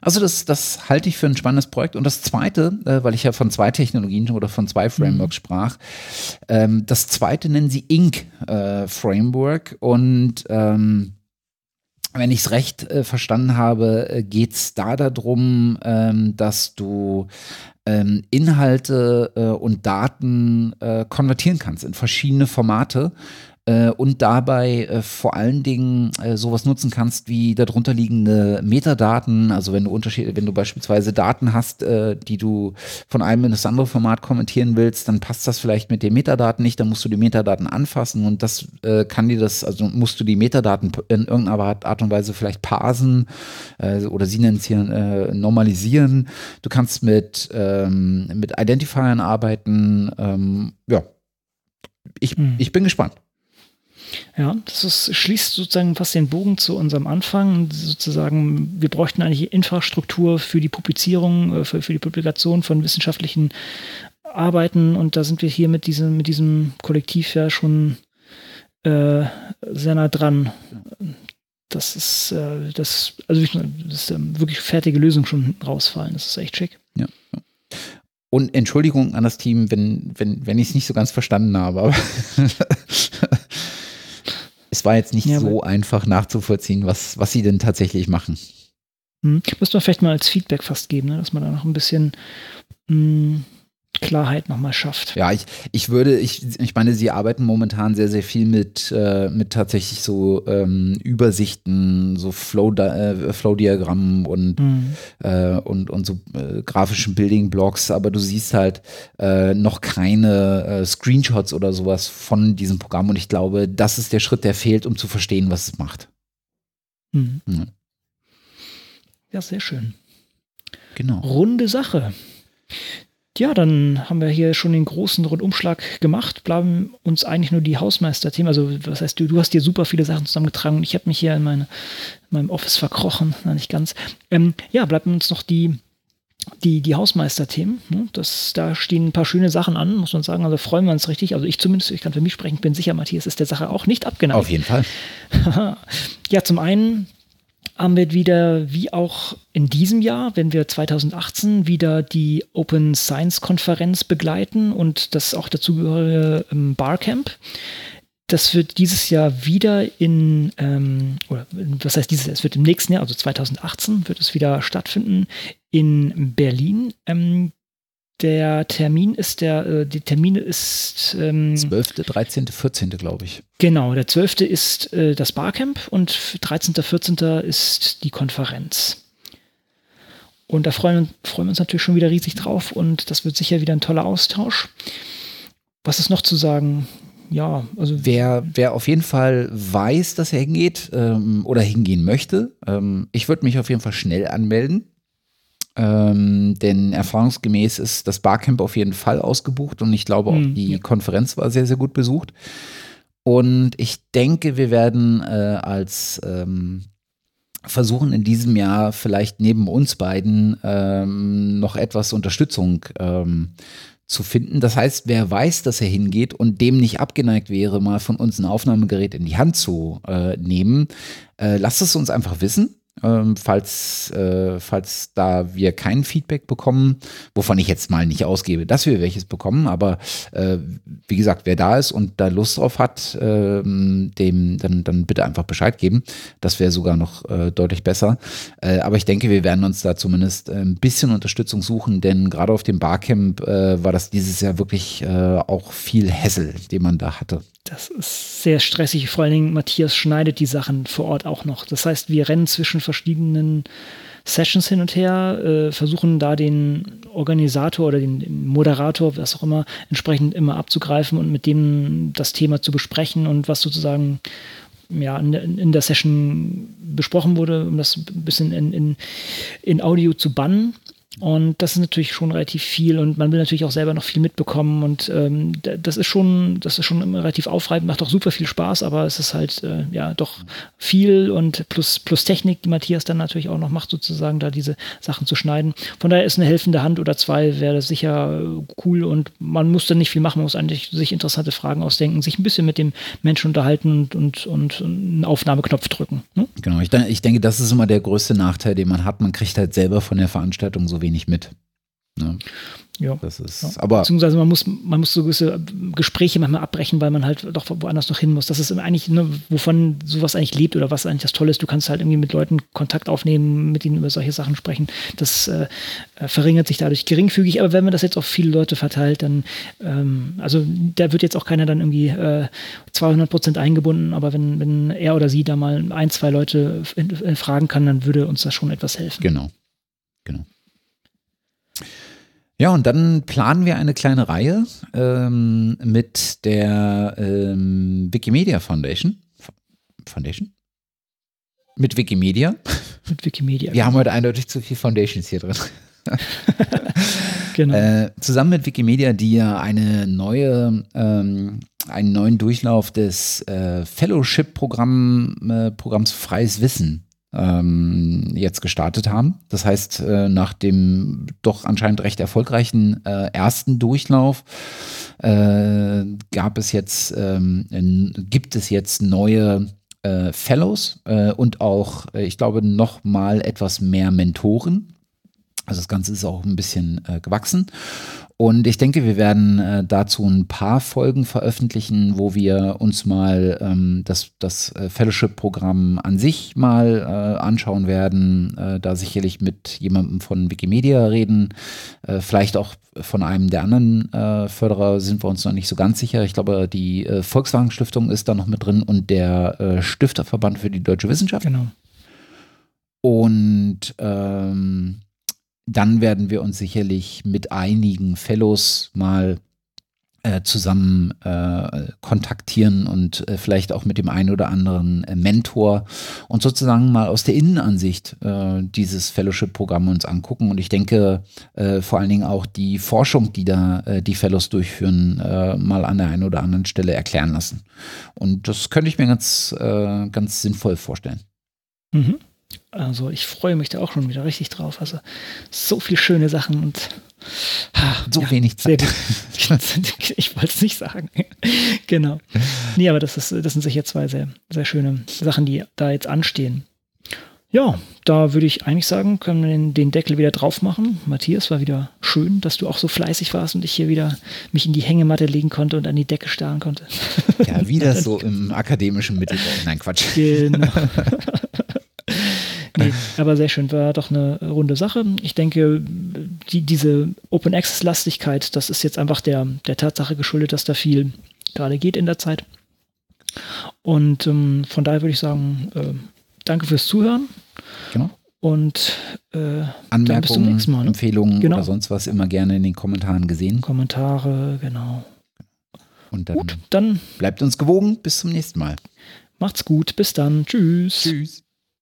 Also das, das halte ich für ein spannendes Projekt. Und das zweite, äh, weil ich ja von zwei Technologien oder von zwei Frameworks mhm. sprach, ähm, das zweite nennen sie Ink äh, Framework und ähm, wenn ich es recht äh, verstanden habe, äh, geht es da darum, ähm, dass du ähm, Inhalte äh, und Daten äh, konvertieren kannst in verschiedene Formate äh, und dabei äh, vor allen Dingen äh, sowas nutzen kannst wie darunter liegende Metadaten. Also wenn du Unterschiede, wenn du beispielsweise Daten hast, äh, die du von einem in das andere Format kommentieren willst, dann passt das vielleicht mit den Metadaten nicht. Dann musst du die Metadaten anfassen und das äh, kann dir das, also musst du die Metadaten in irgendeiner Art und Weise vielleicht parsen äh, oder sie nennen es hier normalisieren. Du kannst mit, ähm, mit Identifiern arbeiten. Ähm, ja, ich, hm. ich bin gespannt. Ja, das ist, schließt sozusagen fast den Bogen zu unserem Anfang. Sozusagen, wir bräuchten eigentlich Infrastruktur für die Publizierung, äh, für, für die Publikation von wissenschaftlichen Arbeiten und da sind wir hier mit diesem, mit diesem Kollektiv ja schon äh, sehr nah dran. das ist, äh, das, also ich, das ist ähm, wirklich fertige Lösung schon rausfallen. Das ist echt schick. Ja. Und Entschuldigung an das Team, wenn, wenn, wenn ich es nicht so ganz verstanden habe, aber es war jetzt nicht ja, so einfach nachzuvollziehen, was, was sie denn tatsächlich machen. Hm. Müsste man vielleicht mal als Feedback fast geben, ne? dass man da noch ein bisschen mh, hm, Klarheit nochmal schafft. Ja, ich, ich würde, ich, ich meine, sie arbeiten momentan sehr, sehr viel mit, äh, mit tatsächlich so ähm, Übersichten, so Flow-Diagrammen äh, Flow und, mhm. äh, und, und so äh, grafischen Building-Blocks, aber du siehst halt äh, noch keine äh, Screenshots oder sowas von diesem Programm und ich glaube, das ist der Schritt, der fehlt, um zu verstehen, was es macht. Mhm. Ja. ja, sehr schön. Genau. Runde Sache. Ja, dann haben wir hier schon den großen Rundumschlag gemacht, bleiben uns eigentlich nur die Hausmeister-Themen. Also, was heißt du, du hast dir super viele Sachen zusammengetragen und ich habe mich hier in, meine, in, meinem Office verkrochen, na, nicht ganz. Ähm, ja, bleiben uns noch die, die, die Hausmeister-Themen. Ne? da stehen ein paar schöne Sachen an, muss man sagen. Also freuen wir uns richtig. Also ich zumindest, ich kann für mich sprechen, bin sicher, Matthias ist der Sache auch nicht abgeneigt. Auf jeden Fall. ja, zum einen haben wir wieder, wie auch in diesem Jahr, wenn wir 2018 wieder die Open Science Konferenz begleiten und das auch dazugehörige ähm, Barcamp. Das wird dieses Jahr wieder in, ähm, oder was heißt dieses Jahr? Es wird im nächsten Jahr, also 2018, wird es wieder stattfinden in Berlin. Ähm, der Termin ist der, äh, die Termine ist ähm, 12., 13., 14., glaube ich. Genau, der 12. ist äh, das Barcamp und 13., 14. ist die Konferenz. Und da freuen, freuen wir uns natürlich schon wieder riesig drauf und das wird sicher wieder ein toller Austausch. Was ist noch zu sagen? Ja, also. Wer, wer auf jeden Fall weiß, dass er hingeht ähm, oder hingehen möchte, ähm, ich würde mich auf jeden Fall schnell anmelden. Ähm, denn erfahrungsgemäß ist das Barcamp auf jeden Fall ausgebucht und ich glaube auch hm, die ja. Konferenz war sehr, sehr gut besucht. Und ich denke, wir werden äh, als ähm, versuchen in diesem Jahr vielleicht neben uns beiden ähm, noch etwas Unterstützung ähm, zu finden. Das heißt, wer weiß, dass er hingeht und dem nicht abgeneigt wäre, mal von uns ein Aufnahmegerät in die Hand zu äh, nehmen, äh, lasst es uns einfach wissen ähm, falls, äh, falls da wir kein Feedback bekommen, wovon ich jetzt mal nicht ausgebe, dass wir welches bekommen, aber äh, wie gesagt, wer da ist und da Lust drauf hat, äh, dem dann, dann bitte einfach Bescheid geben. Das wäre sogar noch äh, deutlich besser. Äh, aber ich denke, wir werden uns da zumindest äh, ein bisschen Unterstützung suchen, denn gerade auf dem Barcamp war das dieses Jahr wirklich auch viel Hessel, den man da hatte. Das ist sehr stressig. Vor allen Dingen, Matthias schneidet die Sachen vor Ort auch noch. Das heißt, wir rennen zwischen verschiedenen Sessions hin und her, äh, versuchen da den Organisator oder den, Moderator, was auch immer, entsprechend immer abzugreifen und mit dem das Thema zu besprechen und was sozusagen ja, in, in der Session besprochen wurde, um das ein bisschen in, in, in Audio zu bannen. Und das ist natürlich schon relativ viel und man will natürlich auch selber noch viel mitbekommen und ähm, das ist schon, das ist schon relativ aufreibend, macht auch super viel Spaß, aber es ist halt äh, ja doch viel und plus, plus Technik, die Matthias dann natürlich auch noch macht, sozusagen da diese Sachen zu schneiden. Von daher ist eine helfende Hand oder zwei wäre das sicher cool und man muss dann nicht viel machen, man muss eigentlich sich interessante Fragen ausdenken, sich ein bisschen mit dem Menschen unterhalten und, und, und einen Aufnahmeknopf drücken. Ne? Genau, ich, ich denke, das ist immer der größte Nachteil, den man hat. Man kriegt halt selber von der Veranstaltung so wenig mit. Ne? Ja. Das ist, ja. aber. Beziehungsweise man muss, man muss so gewisse Gespräche manchmal abbrechen, weil man halt doch woanders noch hin muss. Das ist eigentlich, ne, wovon sowas eigentlich lebt oder was eigentlich das Tolle ist. Du kannst halt irgendwie mit Leuten Kontakt aufnehmen, mit ihnen über solche Sachen sprechen. Das äh, verringert sich dadurch geringfügig. Aber wenn man das jetzt auf viele Leute verteilt, dann, ähm, also da wird jetzt auch keiner dann irgendwie äh, 200 Prozent eingebunden. Aber wenn, wenn er oder sie da mal ein, zwei Leute fragen kann, dann würde uns das schon etwas helfen. Genau. Genau. Ja, und dann planen wir eine kleine Reihe ähm, mit der ähm, Wikimedia Foundation. Foundation? Mit Wikimedia. Mit Wikimedia. Wir haben heute eindeutig zu viel Foundations hier drin. genau. Äh, zusammen mit Wikimedia, die ja eine neue, ähm, einen neuen Durchlauf des äh, Fellowship-Programms äh, Programms Freies Wissen ähm, jetzt gestartet haben. Das heißt, äh, nach dem doch anscheinend recht erfolgreichen äh, ersten Durchlauf äh, gab es jetzt, ähm, gibt es jetzt neue äh, Fellows äh, und auch, äh, ich glaube, noch mal etwas mehr Mentoren. Also das Ganze ist auch ein bisschen äh, gewachsen. Und ich denke, wir werden äh, dazu ein paar Folgen veröffentlichen, wo wir uns mal ähm, das, das äh, Fellowship-Programm an sich mal äh, anschauen werden, äh, da sicherlich mit jemandem von Wikimedia reden, äh, vielleicht auch von einem der anderen Förderer sind wir uns noch nicht so ganz sicher. Ich glaube, die Volkswagen Stiftung ist da noch mit drin und der Stifterverband für die deutsche Wissenschaft. Genau. Und ähm, dann werden wir uns sicherlich mit einigen Fellows mal äh, zusammen äh, kontaktieren und äh, vielleicht auch mit dem einen oder anderen äh, Mentor und sozusagen mal aus der Innenansicht äh, dieses Fellowship-Programm uns angucken. Und ich denke vor allen Dingen auch die Forschung, die da die Fellows durchführen, mal an der einen oder anderen Stelle erklären lassen. Und das könnte ich mir ganz, ganz sinnvoll vorstellen. Mhm. Also ich freue mich da auch schon wieder richtig drauf. Also so viele schöne Sachen und ah, so ja, wenig Zeit. ich wollte es nicht sagen. genau. Nee, aber das, ist, das sind sicher zwei sehr, sehr schöne Sachen, die da jetzt anstehen. Ja, da würde ich eigentlich sagen, können wir den, den, Deckel wieder drauf machen. Matthias, war wieder schön, dass du auch so fleißig warst und ich hier wieder mich in die Hängematte legen konnte und an die Decke starren konnte. Ja, wie das so im akademischen Mittelbau. Nein, Quatsch. Genau. Nee, aber sehr schön, war doch eine runde Sache. Ich denke, die, diese Open Access-Lastigkeit, das ist jetzt einfach der, der Tatsache geschuldet, dass da viel gerade geht in der Zeit. Und ähm, von daher würde ich sagen, äh, danke fürs Zuhören. Genau. Und äh, Anmerkungen, Mal, ne? Empfehlungen genau. oder sonst was immer gerne in den Kommentaren gesehen. Kommentare, genau. Und dann, Gut, dann bleibt uns gewogen. Bis zum nächsten Mal. Macht's gut. Bis dann. Tschüss. Tschüss.